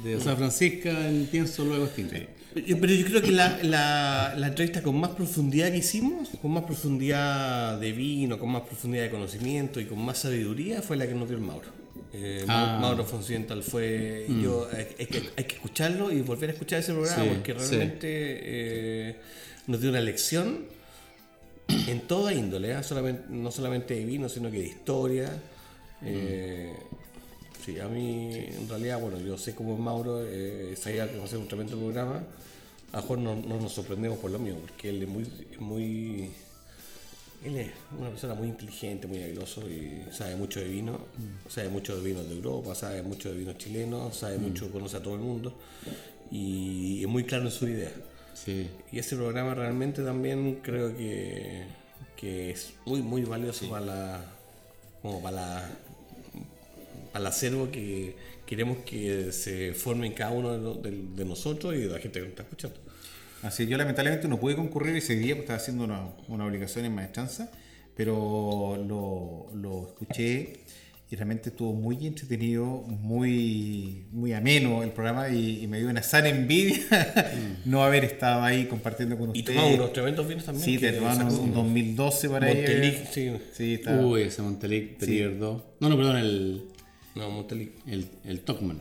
[SPEAKER 2] de San Francisca en Pienso Luego Extinto.
[SPEAKER 3] Yo- Pero yo creo que la, la, la entrevista con más profundidad que hicimos, con más profundidad de vino, con más profundidad de conocimiento y con más sabiduría, fue la que nos dio el Mauro. Eh,
[SPEAKER 2] Ah.
[SPEAKER 3] Mauro Fonsiental fue. Yo, hay, hay que, hay que escucharlo y volver a escuchar ese programa
[SPEAKER 2] Sí,
[SPEAKER 3] porque
[SPEAKER 2] sí.
[SPEAKER 3] realmente eh, nos dio una lección en toda índole, ¿eh? solamente, no solamente de vino, sino que de historia. Eh, sí, a mí, en realidad, bueno, yo sé cómo es Mauro, eh, sabía que va a ser un tremendo programa. A lo mejor no, no nos sorprendemos por lo mío, porque él es muy, muy Él es una persona muy inteligente, muy habilidoso y sabe mucho de vino. Sabe mucho de vinos de Europa, sabe mucho de vinos chilenos, sabe mucho, conoce a todo el mundo y es muy claro en su idea.
[SPEAKER 2] Sí.
[SPEAKER 3] Y ese programa realmente también creo que, que es muy, muy valioso para la, como para la, el acervo que queremos que se forme en cada uno de, de- de nosotros y de la gente que nos está escuchando.
[SPEAKER 1] Así, yo lamentablemente no pude concurrir ese día porque estaba haciendo una, una obligación en maestranza, pero lo, lo escuché y realmente estuvo muy entretenido, muy, muy ameno el programa y, y me dio una sana envidia no haber estado ahí compartiendo con
[SPEAKER 3] Y
[SPEAKER 1] ustedes.
[SPEAKER 3] tomamos unos tremendos vinos también.
[SPEAKER 1] Sí, te tomamos un 2012 para ahí.
[SPEAKER 3] Montelic, sí.
[SPEAKER 1] Sí, está.
[SPEAKER 2] Uy, ese Montelic 2. No, no, perdón, el,
[SPEAKER 3] No, Montelic.
[SPEAKER 2] el, el Tocman.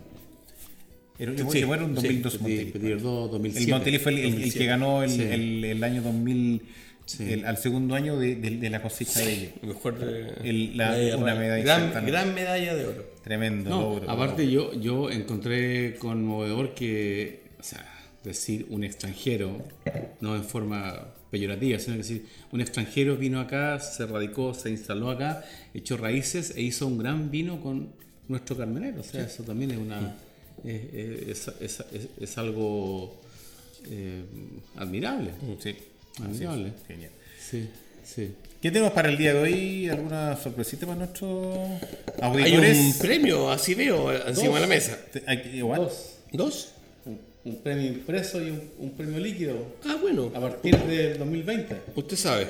[SPEAKER 1] Era,
[SPEAKER 3] Sí,
[SPEAKER 1] bueno, un
[SPEAKER 3] sí,
[SPEAKER 1] 2002
[SPEAKER 2] Petit-
[SPEAKER 1] Montelic.
[SPEAKER 2] Perrier 2 2007.
[SPEAKER 1] El Montelic fue el, el- el que
[SPEAKER 2] 2007.
[SPEAKER 1] ganó el,
[SPEAKER 2] Sí.
[SPEAKER 1] el- año 2000,
[SPEAKER 2] Sí.
[SPEAKER 1] el- al segundo año de, de- de la cosecha de ellos.
[SPEAKER 3] Mejor de-
[SPEAKER 1] El- la-
[SPEAKER 3] medalla
[SPEAKER 1] una medalla
[SPEAKER 3] gran, medalla de oro.
[SPEAKER 1] Tremendo
[SPEAKER 2] No,
[SPEAKER 1] logro.
[SPEAKER 2] aparte yo, yo encontré conmovedor que, o sea, decir un extranjero, no en forma peyorativa, sino que decir, un extranjero vino acá, se radicó, se instaló acá, echó raíces e hizo un gran vino con nuestro carmenero. O sea, eso también es una es, es- es- es- es algo eh, admirable.
[SPEAKER 1] Sí.
[SPEAKER 2] Admirable.
[SPEAKER 1] Así es. Genial.
[SPEAKER 2] Sí, sí.
[SPEAKER 1] ¿Qué tenemos para el día de hoy? ¿Alguna sorpresita para nuestros
[SPEAKER 3] Hay
[SPEAKER 1] auditores?
[SPEAKER 3] un premio, así veo, encima de la mesa.
[SPEAKER 1] Hay- igual.
[SPEAKER 2] Dos.
[SPEAKER 3] ¿Dos?
[SPEAKER 2] Un, un premio impreso y un, un premio líquido
[SPEAKER 3] Ah, bueno.
[SPEAKER 2] a partir del 2020.
[SPEAKER 3] Usted sabe.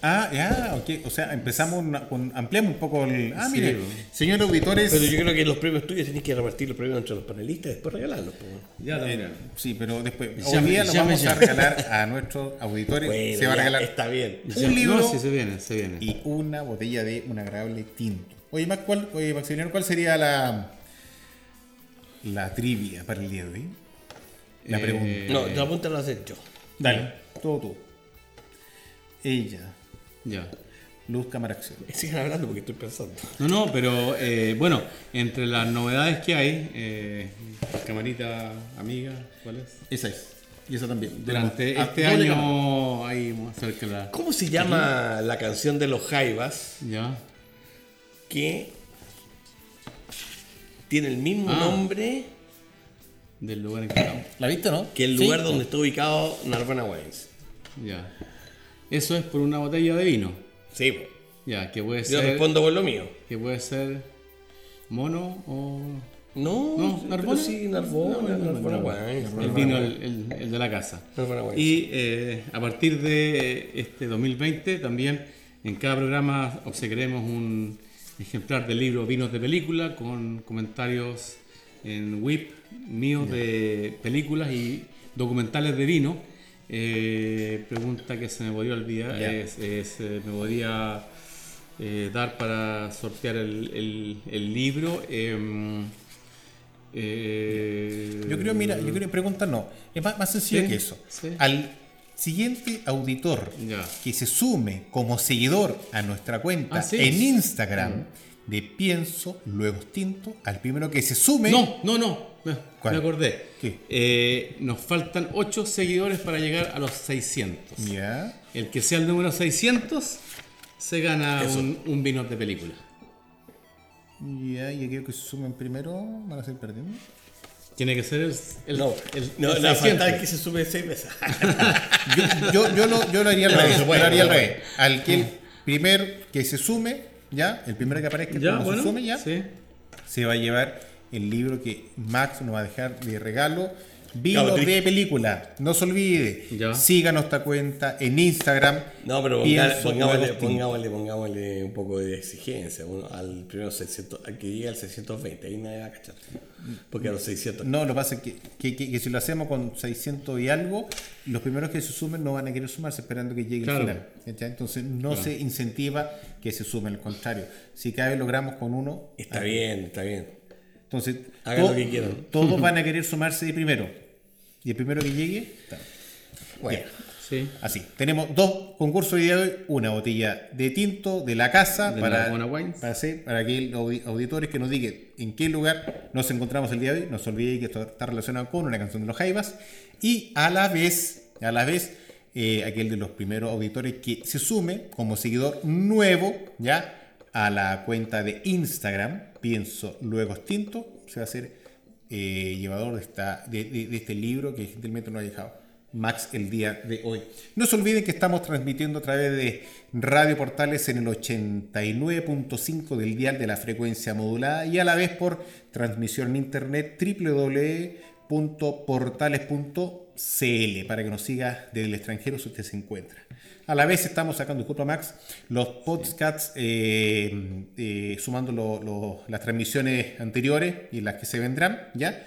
[SPEAKER 1] Ah, ya, ok. O sea, empezamos una- con. Ampliamos un poco el. Ah,
[SPEAKER 2] Sí,
[SPEAKER 1] mire,
[SPEAKER 2] bueno.
[SPEAKER 1] señores auditores.
[SPEAKER 3] Pero yo creo que los premios tuyos tenés que repartir los premios entre los panelistas y después regalarlos. pues.
[SPEAKER 2] Ya
[SPEAKER 1] eh, sí, pero después.
[SPEAKER 2] Llame-
[SPEAKER 1] hoy día lo
[SPEAKER 2] llame
[SPEAKER 1] vamos
[SPEAKER 2] ya.
[SPEAKER 1] a regalar a nuestros auditores.
[SPEAKER 3] Bueno,
[SPEAKER 1] se va a
[SPEAKER 3] ya,
[SPEAKER 1] regalar
[SPEAKER 3] está bien.
[SPEAKER 1] un libro
[SPEAKER 2] No, sí, se viene, se viene.
[SPEAKER 1] y una botella de un agradable tinto. Oye, Max, ¿cuál, oye, Maximiliano, ¿cuál sería la. la trivia para el día de hoy? La
[SPEAKER 2] Eh,
[SPEAKER 1] pregunta.
[SPEAKER 3] No, la punta la hacer yo.
[SPEAKER 1] Dale, todo tú. Ella,
[SPEAKER 2] Ya.
[SPEAKER 1] Luz Cámara Acción.
[SPEAKER 3] Sigan hablando porque estoy pensando.
[SPEAKER 2] No, no, pero eh, bueno, entre las novedades que hay, eh, camarita amiga, ¿cuál es?
[SPEAKER 1] Esa es. Y esa también.
[SPEAKER 2] Durante este
[SPEAKER 1] ah, doble
[SPEAKER 2] año, ahí vamos a hacer que la.
[SPEAKER 3] ¿Cómo se llama la canción de los Jaivas
[SPEAKER 2] Ya.
[SPEAKER 3] que tiene el mismo
[SPEAKER 2] Ah.
[SPEAKER 3] nombre
[SPEAKER 2] Del lugar en que estamos.
[SPEAKER 1] ¿La viste, no?
[SPEAKER 3] que el
[SPEAKER 1] Sí.
[SPEAKER 3] lugar donde está ubicado Narbona Wines?
[SPEAKER 2] Ya. Eso es por una botella de vino.
[SPEAKER 3] Sí, pues.
[SPEAKER 2] Ya, que puede
[SPEAKER 3] yo
[SPEAKER 2] ser.
[SPEAKER 3] respondo por lo mío.
[SPEAKER 2] Que puede ser mono o.
[SPEAKER 3] No,
[SPEAKER 2] No, Narbona.
[SPEAKER 3] sí, Narbona, Narbona Wines.
[SPEAKER 2] El vino, el, el- el de la casa. Y eh, a partir de este 2020 también en cada programa obsequiaremos un ejemplar del libro Vinos de Película con comentarios en WIP míos de películas y documentales de vino. Eh, pregunta que se me podría olvidar
[SPEAKER 1] Ya.
[SPEAKER 2] es, es, eh, me podría eh, dar para sortear el, el- el libro. Em, eh,
[SPEAKER 1] Yo creo, mira, yo creo preguntar no. Es más, más sencillo
[SPEAKER 2] Sí,
[SPEAKER 1] que eso.
[SPEAKER 2] sí.
[SPEAKER 1] Al siguiente auditor que se sume como seguidor a nuestra cuenta
[SPEAKER 2] Ah, sí.
[SPEAKER 1] en Instagram de Pienso, luego Tinto, al primero que se sume.
[SPEAKER 2] No, no, no. Me,
[SPEAKER 1] ¿Cuál?
[SPEAKER 2] me acordé.
[SPEAKER 1] ¿Qué?
[SPEAKER 2] Eh, nos faltan 8 seguidores para llegar a los 600.
[SPEAKER 1] Ya.
[SPEAKER 2] El que sea el número 600 se gana
[SPEAKER 3] Eso.
[SPEAKER 2] un, un vino de película.
[SPEAKER 1] Ya, y aquellos que se sumen primero van a ser perdiendo.
[SPEAKER 2] Tiene que ser el, el,
[SPEAKER 3] no,
[SPEAKER 2] el-
[SPEAKER 3] no,
[SPEAKER 2] el
[SPEAKER 3] la
[SPEAKER 2] 600.
[SPEAKER 3] falta es que se sube seis veces.
[SPEAKER 1] Yo, yo, yo lo, yo lo haría al
[SPEAKER 3] No,
[SPEAKER 1] revés.
[SPEAKER 3] puede,
[SPEAKER 1] lo haría al
[SPEAKER 3] no se
[SPEAKER 1] revés. Al que el primer que se sume, ya, el primero que aparezca
[SPEAKER 2] Ya, bueno.
[SPEAKER 1] se sume, ya,
[SPEAKER 2] Sí.
[SPEAKER 1] se va a llevar el libro que Max nos va a dejar de regalo. Vino
[SPEAKER 3] Claro,
[SPEAKER 1] de película. No se olvide.
[SPEAKER 2] Ya.
[SPEAKER 1] Siga nuestra cuenta en Instagram.
[SPEAKER 3] No, pero pongámosle,
[SPEAKER 1] Tinto.
[SPEAKER 3] pongámosle, pongámosle un poco de exigencia. uno al primero 600, al que llegue al 620, ahí nadie va a cachar. Porque a los 600.
[SPEAKER 1] No, lo que pasa es que, que- que- que si lo hacemos con 600 y algo, los primeros que se sumen no van a querer sumarse esperando que llegue
[SPEAKER 2] Claro.
[SPEAKER 1] el final. Entonces no se incentiva que se sumen, al contrario. Si cada vez logramos con uno,
[SPEAKER 3] Está bien, está bien.
[SPEAKER 1] Entonces
[SPEAKER 3] Hagan
[SPEAKER 1] to-
[SPEAKER 3] lo que quieran.
[SPEAKER 1] todos van a querer sumarse de primero. Y el primero que llegue, está.
[SPEAKER 3] Bueno,
[SPEAKER 2] Sí.
[SPEAKER 1] así. Tenemos dos concursos hoy día de hoy. Una botella de tinto de la casa
[SPEAKER 2] De
[SPEAKER 1] para, para, hacer- para que los audi- auditores que nos digan en qué lugar nos encontramos el día de hoy. No se olvide que esto está relacionado con una canción de los Jaivas. Y a la vez, a la vez, eh, aquel de los primeros auditores que se sume como seguidor nuevo, ¿ya? A la cuenta de Instagram, pienso luego extinto, se va a hacer eh, llevador de, esta, de, este libro que gentilmente nos ha dejado Max el día de hoy. No se olviden que estamos transmitiendo a través de Radio Portales en el 89.5 del dial de la frecuencia modulada y a la vez por transmisión en internet www.portales.cl para que nos siga desde el extranjero si usted se encuentra. A la vez estamos sacando, disculpa Max, los podcasts eh, eh, sumando lo- lo- las transmisiones anteriores y las que se vendrán, ¿ya?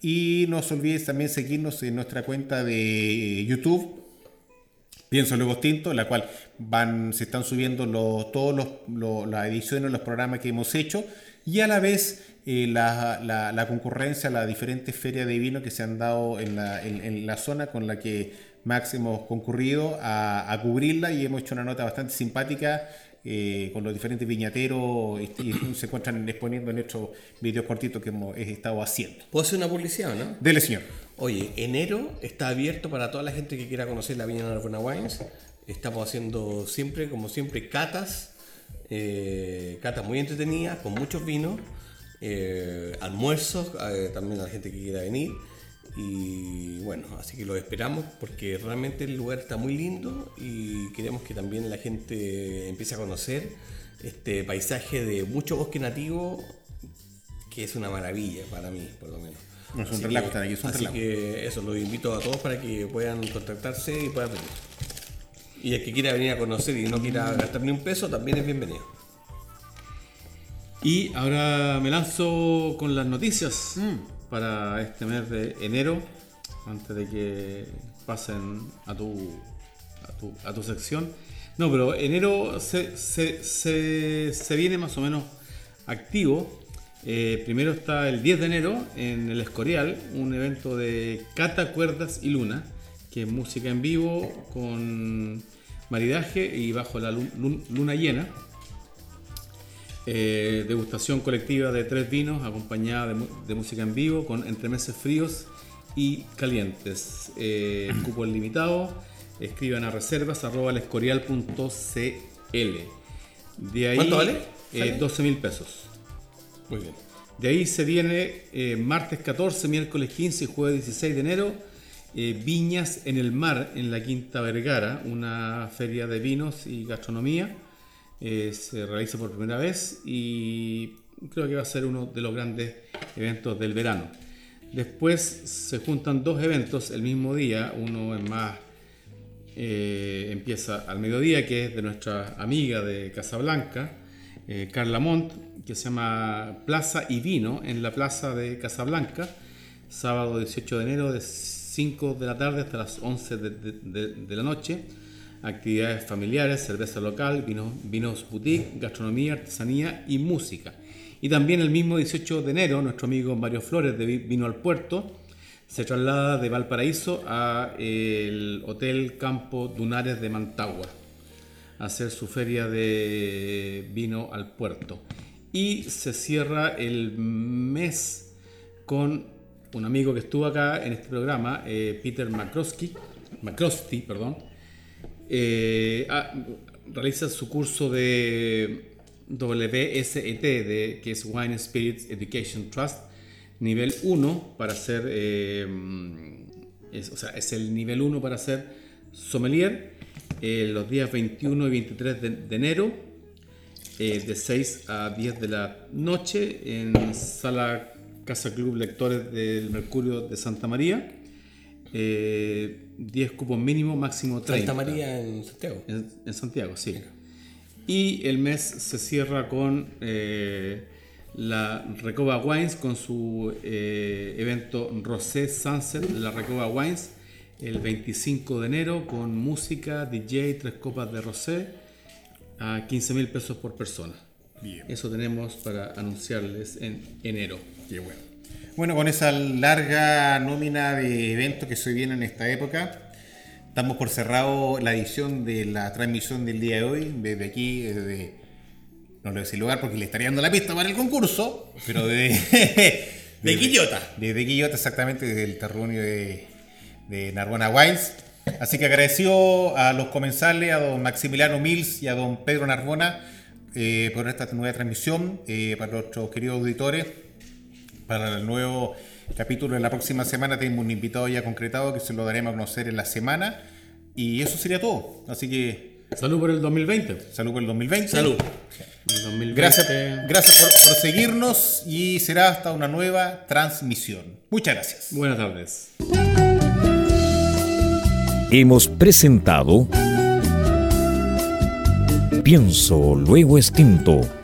[SPEAKER 1] Y no se olviden también seguirnos en nuestra cuenta de YouTube, Pienso Luego Extinto, en la cual van, se están subiendo los, todos los, los- las ediciones, los programas que hemos hecho y a la vez eh, la, la- la concurrencia a las diferentes ferias de vino que se han dado en la, en- en la zona con la que Max hemos concurrido a, a cubrirla y hemos hecho una nota bastante simpática eh, con los diferentes viñateros y, y se encuentran exponiendo en estos videos cortitos que hemos estado haciendo.
[SPEAKER 3] ¿Puedo hacer una publicidad o no?
[SPEAKER 1] Dele, señor.
[SPEAKER 3] Oye, enero está abierto para toda la gente que quiera conocer la viña Narbona Wines. Estamos haciendo siempre, como siempre, catas, eh, catas muy entretenidas, con muchos vinos, eh, almuerzos, también a la gente que quiera venir. Y bueno, así que los esperamos porque realmente el lugar está muy lindo y queremos que también la gente empiece a conocer este paisaje de mucho bosque nativo que es una maravilla para mí, por lo menos.
[SPEAKER 1] No, es un
[SPEAKER 3] Así
[SPEAKER 1] relajo
[SPEAKER 3] que-
[SPEAKER 1] estar aquí, es un
[SPEAKER 3] así
[SPEAKER 1] relajo.
[SPEAKER 3] que eso, los invito a todos para que puedan contactarse y puedan venir. Y el que quiera venir a conocer y no quiera gastar ni un peso, también es bienvenido.
[SPEAKER 2] Y ahora me lanzo con las noticias
[SPEAKER 1] Mm.
[SPEAKER 2] Para este mes de enero, antes de que pasen a tu, a tu, a tu sección. No, pero enero se, se, se, se viene más o menos activo. Eh, primero está el 10 de enero en el Escorial, un evento de Cata, Cuerdas y Luna, que es música en vivo con maridaje y bajo la lu- lu- luna llena. Eh, degustación colectiva de tres vinos acompañada de, música en vivo con entremeses fríos y calientes. Eh, el cupo es limitado. Escriban a reservas arroba lescorial.cl. De ahí,
[SPEAKER 3] ¿Cuánto vale?
[SPEAKER 2] eh,
[SPEAKER 3] ¿Sale?
[SPEAKER 2] 12 mil pesos.
[SPEAKER 3] Muy bien.
[SPEAKER 2] De ahí se viene eh, martes 14, miércoles 15 y jueves 16 de enero. eh, Viñas en el Mar en la Quinta Vergara, una feria de vinos y gastronomía. Eh, se realiza por primera vez y creo que va a ser uno de los grandes eventos del verano. Después se juntan dos eventos el mismo día, uno es más eh, empieza al mediodía, que es de nuestra amiga de Casablanca, eh, Carla Montt, que se llama Plaza y Vino en la Plaza de Casablanca, sábado 18 de enero de 5 de la tarde hasta las 11 de, la noche. Actividades familiares, cerveza local, vinos, vinos boutique, gastronomía, artesanía y música. Y también el mismo 18 de enero, nuestro amigo Mario Flores de Vi- Vino al Puerto se traslada de Valparaíso a el Hotel Campo Dunares de Mantagua a hacer su feria de vino al puerto. Y se cierra el mes con un amigo que estuvo acá en este programa, eh, Peter Macrosky, Macrosty, perdón, eh, ah, realiza su curso de WSET, de, que es Wine Spirits Education Trust, nivel 1 para ser, eh, es, o sea, es el nivel 1 para ser sommelier, eh, los días 21 y 23 de, de enero, eh, de 6 a 10 de la noche, en Sala Casa Club Lectores del Mercurio de Santa María. Eh, 10 cupos mínimo, máximo 30.
[SPEAKER 3] Santa María en Santiago.
[SPEAKER 2] En, en Santiago, sí. Y el mes se cierra con eh, la Recoba Wines, con su eh, evento Rosé Sunset, la Recoba Wines, el 25 de enero, con música, DJ, tres copas de Rosé, a 15 mil pesos por persona.
[SPEAKER 1] Bien.
[SPEAKER 2] Eso tenemos para anunciarles en enero.
[SPEAKER 1] Qué bueno. Bueno, con esa larga nómina de eventos que se vienen en esta época, damos por cerrado la edición de la transmisión del día de hoy. Desde aquí, desde. No a decir lugar porque le estaría dando la pista para el concurso, pero de.
[SPEAKER 3] De Quillota.
[SPEAKER 1] Desde Quillota, exactamente, desde el terruño de, de Narbona Wines. Así que agradecido a los comensales, a don Maximiliano Mills y a don Pedro Narbona eh, por esta nueva transmisión, eh, para nuestros queridos auditores, para el nuevo capítulo de la próxima semana tenemos un invitado ya concretado que se lo daremos a conocer en la semana y eso sería todo. Así que
[SPEAKER 2] Salud por el 2020.
[SPEAKER 1] salud por el 2020.
[SPEAKER 3] Salud.
[SPEAKER 2] El 2020
[SPEAKER 1] Gracias, gracias por, por seguirnos y será hasta una nueva transmisión. Muchas gracias.
[SPEAKER 2] Buenas tardes.
[SPEAKER 5] Hemos presentado Pienso Luego Extinto,